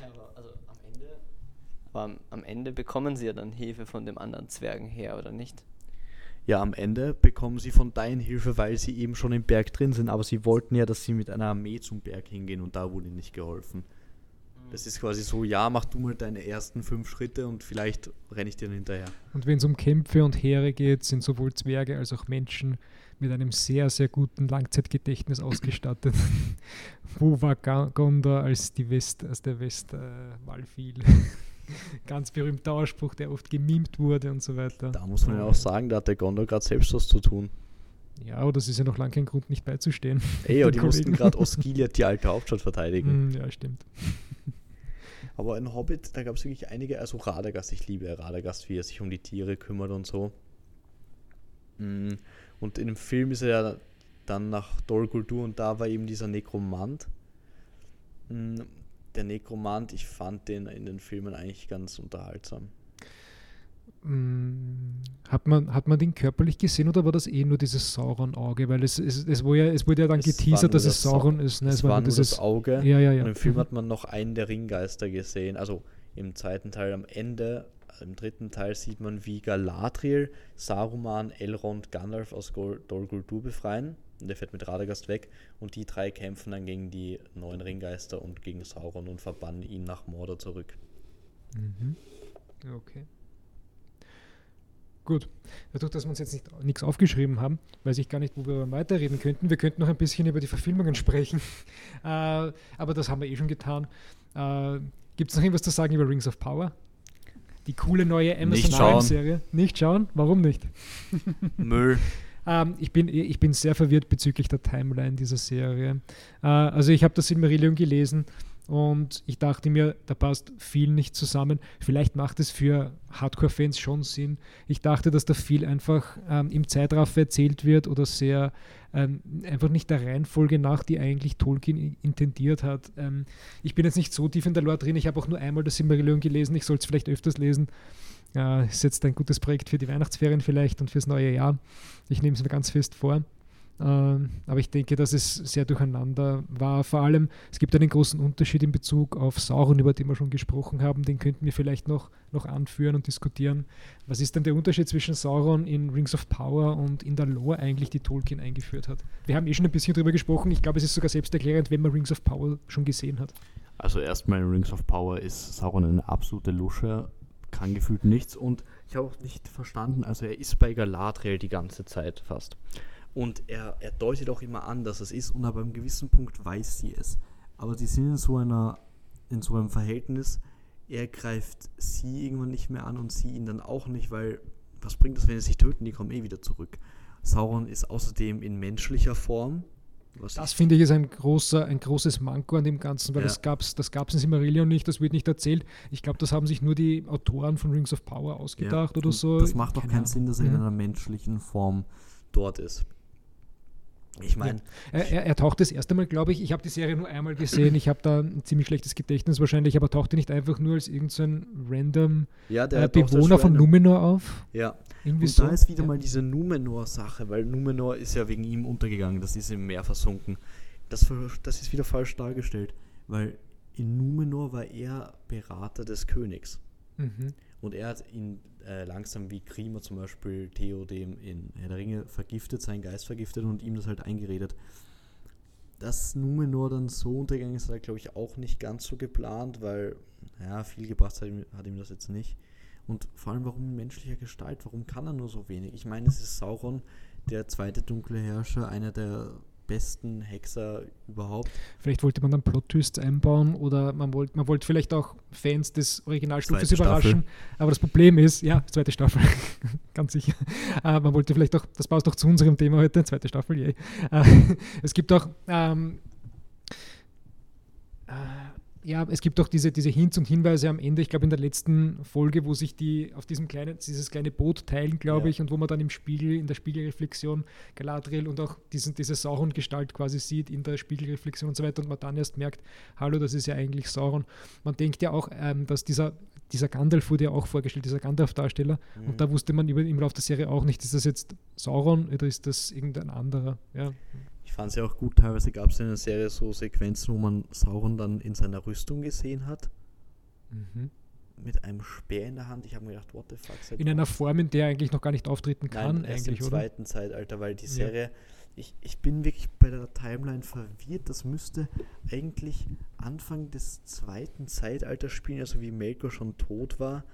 Ja, aber also am Ende, aber am, am Ende bekommen sie ja dann Hilfe von dem anderen Zwergen her, oder nicht? Ja, am Ende bekommen sie von deinen Hilfe, weil sie eben schon im Berg drin sind, aber sie wollten ja, dass sie mit einer Armee zum Berg hingehen und da wurde ihnen nicht geholfen. Das ist quasi so, ja, mach du mal deine ersten fünf Schritte und vielleicht renne ich dir hinterher. Und wenn es um Kämpfe und Heere geht, sind sowohl Zwerge als auch Menschen mit einem sehr, sehr guten Langzeitgedächtnis ausgestattet. Wo war Gondor, als, die West, als der Westwall äh, fiel? Ganz berühmter Ausspruch, der oft gemimt wurde und so weiter. Da muss man ja auch sagen, da hat der Gondor gerade selbst was zu tun. Ja, aber das ist ja noch lange kein Grund, nicht beizustehen. Ey, aber die mussten gerade Osgiliath, die alte Hauptstadt, verteidigen. Mm, ja, stimmt. Aber in Hobbit, da gab es wirklich einige, also Radagast, ich liebe Radagast, wie er sich um die Tiere kümmert und so. Mm, und in dem Film ist er ja dann nach Dol Guldur und da war eben dieser Nekromant. Mm, der Nekromant, ich fand den in den Filmen eigentlich ganz unterhaltsam. Mm, hat man, hat man den körperlich gesehen oder war das eh nur dieses Sauron-Auge? Weil es, es, es, wurde ja, es wurde ja dann es geteasert, dass es Sauron Sa ist. Ne? Es, es war, war nur dieses, das Auge. Ja, ja, ja. Und im Film mhm. hat man noch einen der Ringgeister gesehen. Also im zweiten Teil am Ende, im dritten Teil sieht man, wie Galadriel, Saruman, Elrond, Gandalf aus Dol Guldur befreien. Und der fährt mit Radagast weg. Und die drei kämpfen dann gegen die neuen Ringgeister und gegen Sauron und verbannen ihn nach Mordor zurück. Mhm. Okay. Gut. Dadurch, dass wir uns jetzt nicht, nichts aufgeschrieben haben, weiß ich gar nicht, wo wir weiterreden könnten. Wir könnten noch ein bisschen über die Verfilmungen sprechen. Äh, aber das haben wir eh schon getan. Äh, Gibt es noch irgendwas zu sagen über Rings of Power? Die coole neue Amazon Prime-Serie. Nicht schauen? Warum nicht? Müll. ähm, ich, bin, ich bin sehr verwirrt bezüglich der Timeline dieser Serie. Äh, also ich habe das Silmarillion gelesen und ich dachte mir, da passt viel nicht zusammen. Vielleicht macht es für Hardcore-Fans schon Sinn. Ich dachte, dass da viel einfach ähm, im Zeitraffer erzählt wird oder sehr ähm, einfach nicht der Reihenfolge nach, die eigentlich Tolkien intendiert hat. Ähm, ich bin jetzt nicht so tief in der Lore drin. Ich habe auch nur einmal das Silmarillion gelesen. Ich soll es vielleicht öfters lesen. Äh, ist jetzt ein gutes Projekt für die Weihnachtsferien vielleicht und fürs neue Jahr. Ich nehme es mir ganz fest vor. Ähm, aber ich denke, dass es sehr durcheinander war. Vor allem, es gibt einen großen Unterschied in Bezug auf Sauron, über den wir schon gesprochen haben. Den könnten wir vielleicht noch, noch anführen und diskutieren. Was ist denn der Unterschied zwischen Sauron in Rings of Power und in der Lore eigentlich, die Tolkien eingeführt hat? Wir haben eh schon ein bisschen darüber gesprochen. Ich glaube, es ist sogar selbsterklärend, wenn man Rings of Power schon gesehen hat. Also erstmal in Rings of Power ist Sauron eine absolute Lusche, kann gefühlt nichts und ich habe auch nicht verstanden, also er ist bei Galadriel die ganze Zeit fast. Und er, er deutet auch immer an, dass es ist und aber einem gewissen Punkt weiß sie es. Aber sie sind in so einer, in so einem Verhältnis, er greift sie irgendwann nicht mehr an und sie ihn dann auch nicht, weil was bringt das, wenn sie sich töten, die kommen eh wieder zurück. Sauron ist außerdem in menschlicher Form. das finde ich ist ein, großer, ein großes Manko an dem Ganzen, weil ja. das gab es das gab's in Silmarillion nicht, das wird nicht erzählt. Ich glaube, das haben sich nur die Autoren von Rings of Power ausgedacht ja. oder so. Das macht doch keinen Sinn, dass er in einer menschlichen Form dort ist. Ich meine. Ja. Er, er, taucht das erste Mal, glaube ich, ich habe die Serie nur einmal gesehen, ich habe da ein ziemlich schlechtes Gedächtnis wahrscheinlich, aber tauchte nicht einfach nur als irgendein random ja, äh, Bewohner von Numenor auf. Ja. Irgendwie Und so. da ist wieder ja. mal diese Numenor-Sache, weil Numenor ist ja wegen ihm untergegangen, das ist im Meer versunken. Das, das ist wieder falsch dargestellt, weil in Numenor war er Berater des Königs. Mhm. Und er hat ihn äh, langsam wie Grima zum Beispiel Theodem in Herr der Ringe vergiftet, seinen Geist vergiftet und ihm das halt eingeredet. Dass Numenor dann so untergegangen ist, hat er glaube ich auch nicht ganz so geplant, weil ja, viel gebracht hat ihm, hat ihm das jetzt nicht. Und vor allem, warum in menschlicher Gestalt? Warum kann er nur so wenig? Ich meine, es ist Sauron, der zweite dunkle Herrscher, einer der besten Hexer überhaupt. Vielleicht wollte man dann Plot-Twists einbauen oder man wollte man wollte vielleicht auch Fans des Originalstufes überraschen. Aber das Problem ist, ja, zweite Staffel, ganz sicher. Äh, man wollte vielleicht auch, das passt doch zu unserem Thema heute, zweite Staffel, yay. Äh, es gibt auch ähm, äh, ja, es gibt auch diese, diese Hints und Hinweise am Ende, ich glaube in der letzten Folge, wo sich die auf diesem kleinen, dieses kleine Boot teilen, glaube Ja. ich, und wo man dann im Spiegel, in der Spiegelreflexion Galadriel und auch diesen, diese Sauron-Gestalt quasi sieht in der Spiegelreflexion und so weiter und man dann erst merkt, hallo, das ist ja eigentlich Sauron. Man denkt ja auch, ähm, dass dieser, dieser Gandalf wurde ja auch vorgestellt, dieser Gandalf-Darsteller, Mhm. und da wusste man über, im Laufe der Serie auch nicht, ist das jetzt Sauron oder ist das irgendein anderer? Ja, Ich fand es ja auch gut, teilweise gab es in der Serie so Sequenzen, wo man Sauron dann in seiner Rüstung gesehen hat, mhm. mit einem Speer in der Hand. Ich habe mir gedacht, what the fuck? in einer Form, in der er eigentlich noch gar nicht auftreten kann, Nein, erst eigentlich, im oder? zweiten Zeitalter, weil die Ja. Serie, ich, ich bin wirklich bei der Timeline verwirrt. Das müsste eigentlich Anfang des zweiten Zeitalters spielen, also wie Melkor schon tot war.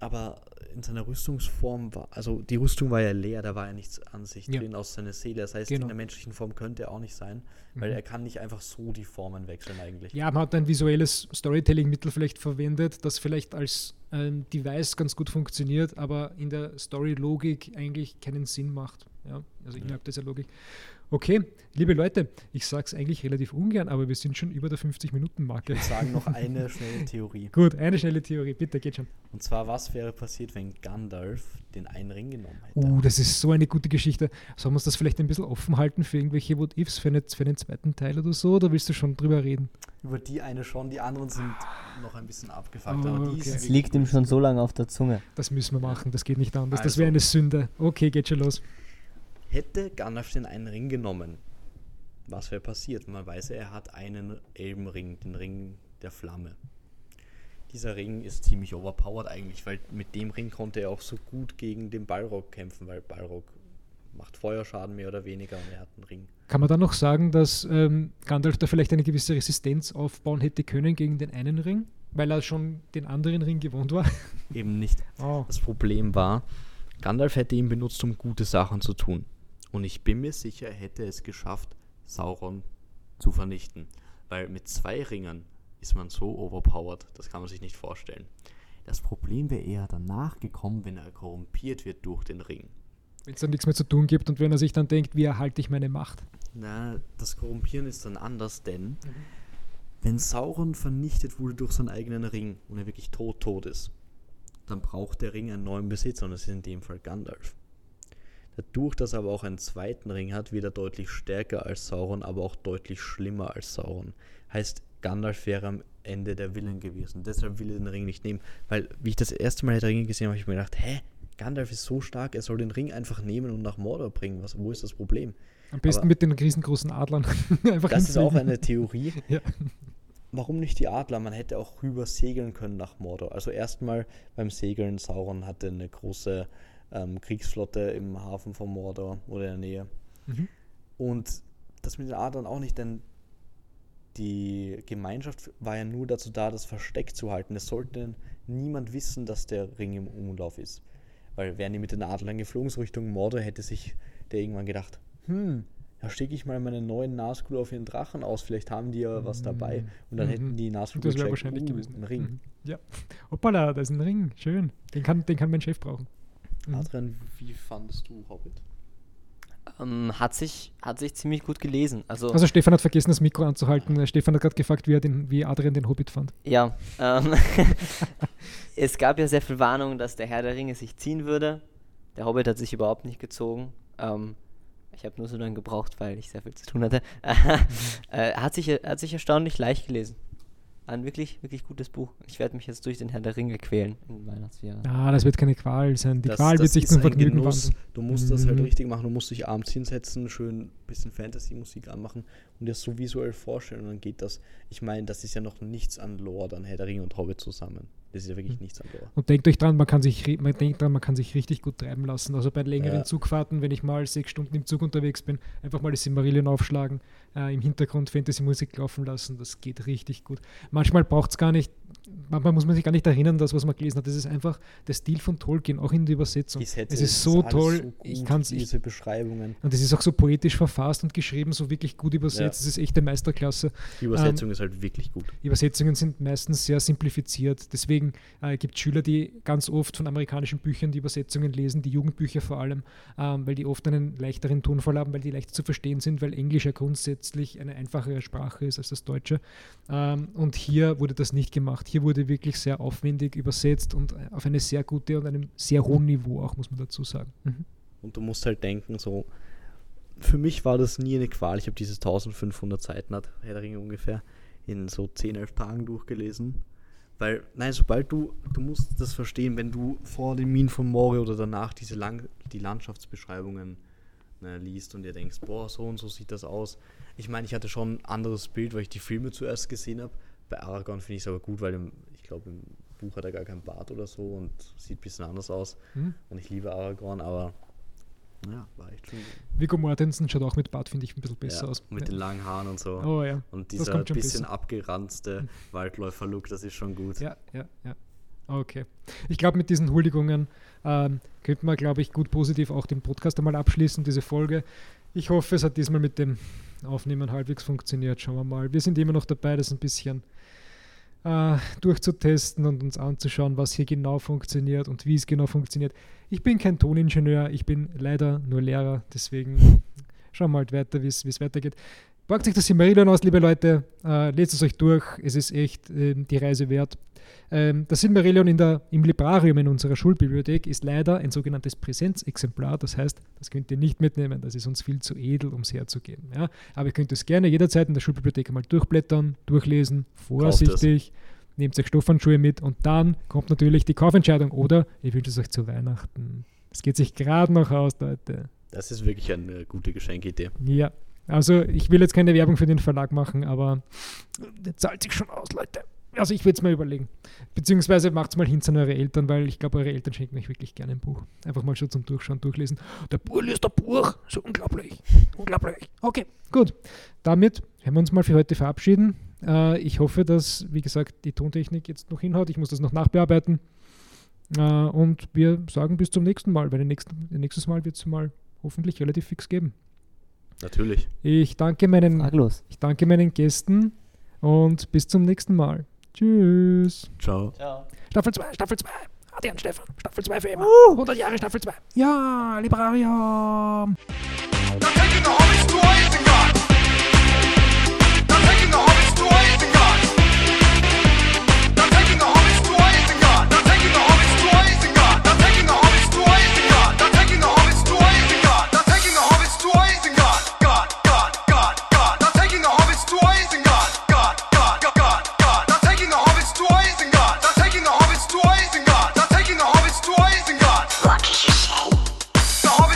Aber in seiner Rüstungsform war, also die Rüstung war ja leer, da war ja nichts an sich Ja. drin aus seiner Seele. Das heißt, Genau. in der menschlichen Form könnte er auch nicht sein, weil Mhm. er kann nicht einfach so die Formen wechseln eigentlich. Ja, man hat ein visuelles Storytelling-Mittel vielleicht verwendet, das vielleicht als ähm, Device ganz gut funktioniert, aber in der Story-Logik eigentlich keinen Sinn macht. Ja, also innerhalb dieser Logik. Okay, liebe Leute, ich sage es eigentlich relativ ungern, aber wir sind schon über der 50-Minuten-Marke. Ich sagen noch eine schnelle Theorie. Gut, eine schnelle Theorie, bitte, geht schon. Und zwar, was wäre passiert, wenn Gandalf den einen Ring genommen hätte? Uh, das ist so eine gute Geschichte. Sollen wir uns das vielleicht ein bisschen offen halten für irgendwelche What-Ifs, für, eine, für einen zweiten Teil oder so, oder willst du schon drüber reden? Über die eine schon, die anderen sind noch ein bisschen abgefuckt. Oh, aber die okay. ist Es wirklich liegt ihm schon so lange auf der Zunge. Das müssen wir machen, das geht nicht anders. Das Also. wäre eine Sünde. Okay, geht schon los. Hätte Gandalf den einen Ring genommen, was wäre passiert? Man weiß er hat einen Elbenring, den Ring der Flamme. Dieser Ring ist ziemlich overpowered eigentlich, weil mit dem Ring konnte er auch so gut gegen den Balrog kämpfen, weil Balrog macht Feuerschaden mehr oder weniger und er hat einen Ring. Kann man dann noch sagen, dass ähm, Gandalf da vielleicht eine gewisse Resistenz aufbauen hätte können gegen den einen Ring, weil er schon den anderen Ring gewohnt war? Eben nicht. Oh. Das Problem war, Gandalf hätte ihn benutzt, um gute Sachen zu tun. Und ich bin mir sicher, er hätte es geschafft, Sauron zu vernichten. Weil mit zwei Ringen ist man so overpowered, das kann man sich nicht vorstellen. Das Problem wäre eher danach gekommen, wenn er korrumpiert wird durch den Ring. Wenn es dann nichts mehr zu tun gibt und wenn er sich dann denkt, wie erhalte ich meine Macht? Na, das Korrumpieren ist dann anders, denn wenn Sauron vernichtet wurde durch seinen eigenen Ring und er wirklich tot tot ist, dann braucht der Ring einen neuen Besitzer und das ist in dem Fall Gandalf. Dadurch, dass er aber auch einen zweiten Ring hat, wird er deutlich stärker als Sauron, aber auch deutlich schlimmer als Sauron. Heißt, Gandalf wäre am Ende der Villain gewesen. Deshalb will er den Ring nicht nehmen, weil, wie ich das erste Mal den Ring gesehen habe, habe ich mir gedacht, hä? Gandalf ist so stark, er soll den Ring einfach nehmen und nach Mordor bringen. Was, wo ist das Problem? Am besten Aber- mit den riesengroßen Adlern. Einfach Das ist auch eine Theorie. Ja. Warum nicht die Adler? Man hätte auch rüber segeln können nach Mordor. Also erstmal beim Segeln, Sauron hatte eine große ähm, Kriegsflotte im Hafen von Mordor oder in der Nähe. Mhm. Und das mit den Adlern auch nicht, denn die Gemeinschaft war ja nur dazu da, das Versteck zu halten. Es sollte niemand wissen, dass der Ring im Umlauf ist. Weil wären die mit den Adlern geflogen, so Richtung Mordor, hätte sich der irgendwann gedacht, hm, da stecke ich mal meine neuen Nazgul auf ihren Drachen aus, vielleicht haben die ja was dabei. Und dann Mhm. hätten die Nazgul Das wäre wahrscheinlich uh, gewesen. Ein Ring. Mhm. Ja. Hoppala, da ist ein Ring. Schön. Den kann, den kann mein Chef brauchen. Mhm. Adrian, wie fandest du Hobbit? Ähm, hat, sich, hat sich ziemlich gut gelesen. Also, Also Stefan hat vergessen, das Mikro anzuhalten. Stefan hat gerade gefragt, wie, er den, wie Adrian den Hobbit fand. ja. Ähm, es gab ja sehr viel Warnung, dass der Herr der Ringe sich ziehen würde. Der Hobbit hat sich überhaupt nicht gezogen. Ähm, ich habe nur so lange gebraucht, weil ich sehr viel zu tun hatte. äh, hat, sich, hat sich erstaunlich leicht gelesen. Ein wirklich, wirklich gutes Buch. Ich werde mich jetzt durch den Herr der Ringe quälen im Weihnachtsjahr. Ah, das wird keine Qual sein. Die Das- Qual das wird sich zum Vergnügen. Du musst das halt Mhm. richtig machen. Du musst dich abends hinsetzen, schön ein bisschen Fantasy-Musik anmachen und dir so visuell vorstellen und dann geht das. Ich meine, das ist ja noch nichts an Lore, an Herr der Ringe und Hobbit zusammen. Das ist ja wirklich nichts anderes. Und denkt euch dran, man kann sich, man denkt dran, man kann sich richtig gut treiben lassen. Also bei längeren Ja. Zugfahrten, wenn ich mal sechs Stunden im Zug unterwegs bin, einfach mal das Silmarillion aufschlagen, äh, im Hintergrund Fantasy-Musik laufen lassen, das geht richtig gut. Manchmal braucht es gar nicht, manchmal muss man sich gar nicht erinnern, das, was man gelesen hat. Das ist einfach der Stil von Tolkien, auch in der Übersetzung. Es das ist so toll, gut, ich kann es diese Beschreibungen. und es ist auch so poetisch verfasst und geschrieben, so wirklich gut übersetzt. Ja. Das ist echte Meisterklasse. Die Übersetzung ist halt wirklich gut. Übersetzungen sind meistens sehr simplifiziert. Deswegen äh, gibt es Schüler, die ganz oft von amerikanischen Büchern die Übersetzungen lesen, die Jugendbücher vor allem, ähm, weil die oft einen leichteren Tonfall haben, weil die leichter zu verstehen sind, weil Englisch ja grundsätzlich eine einfachere Sprache ist als das Deutsche. Ähm, und hier wurde das nicht gemacht. Hier wurde wirklich sehr aufwendig übersetzt und äh, auf eine sehr gute und einem sehr hohen Niveau auch, muss man dazu sagen. Mhm. Und du musst halt denken, so, für mich war das nie eine Qual. Ich habe dieses 1500 Seiten, hat Herr der Ringe ungefähr, in so 10, 11 Tagen durchgelesen. Weil, nein, sobald du, du musst das verstehen, wenn du vor den Minen von Moria oder danach diese lang, die Landschaftsbeschreibungen ne, liest und dir denkst, boah, so und so sieht das aus. Ich meine, ich hatte schon ein anderes Bild, weil ich die Filme zuerst gesehen habe. Bei Aragorn finde ich es aber gut, weil im, ich glaube, im Buch hat er gar keinen Bart oder so und sieht ein bisschen anders aus. Mhm. Und ich liebe Aragorn, aber ja, war echt schon. Viggo Mortensen schaut auch mit Bart, finde ich, ein bisschen besser ja, aus. Mit Ja. den langen Haaren und so. Oh ja. Und dieser bisschen besser. abgeranzte Waldläufer-Look, das ist schon gut. Ja, ja, ja. Okay. Ich glaube, mit diesen Huldigungen ähm, könnte man, glaube ich, gut positiv auch den Podcast einmal abschließen, diese Folge. Ich hoffe, es hat diesmal mit dem Aufnehmen halbwegs funktioniert. Schauen wir mal. Wir sind immer noch dabei, das ein bisschen äh, durchzutesten und uns anzuschauen, was hier genau funktioniert und wie es genau funktioniert. Ich bin kein Toningenieur, ich bin leider nur Lehrer, deswegen schauen wir halt weiter, wie es weitergeht. Packt euch das Silmarillion aus, liebe Leute. Äh, lest es euch durch. Es ist echt ähm, die Reise wert. Ähm, das Silmarillion in der, im Librarium in unserer Schulbibliothek ist leider ein sogenanntes Präsenzexemplar. Das heißt, das könnt ihr nicht mitnehmen. Das ist uns viel zu edel, um es herzugeben. Ja? Aber ihr könnt es gerne jederzeit in der Schulbibliothek einmal durchblättern, durchlesen, vorsichtig. Nehmt euch Stoffhandschuhe mit und dann kommt natürlich die Kaufentscheidung oder ihr wünscht es euch zu Weihnachten. Es geht sich gerade noch aus, Leute. Das ist wirklich eine gute Geschenkidee. Ja, also ich will jetzt keine Werbung für den Verlag machen, aber der zahlt sich schon aus, Leute. Also ich würde es mal überlegen. Beziehungsweise macht es mal hin an eure Eltern, weil ich glaube, eure Eltern schenken euch wirklich gerne ein Buch. Einfach mal schon zum Durchschauen, durchlesen. Der Buch liest ein Buch. So unglaublich. Unglaublich. Okay, gut. Damit werden wir uns mal für heute verabschieden. Äh, ich hoffe, dass, wie gesagt, die Tontechnik jetzt noch hinhaut. Ich muss das noch nachbearbeiten. Äh, und wir sagen bis zum nächsten Mal, weil nächsten, nächstes Mal wird es mal hoffentlich relativ fix geben. Natürlich. Ich danke meinen, Fraglos. ich danke meinen Gästen und bis zum nächsten Mal. Tschüss. Ciao. Ciao. Staffel 2, Staffel 2. Adi und Stefan. Staffel 2 für immer. 100 Jahre Staffel 2. Ja, Librarium. They're taking the Hobbits to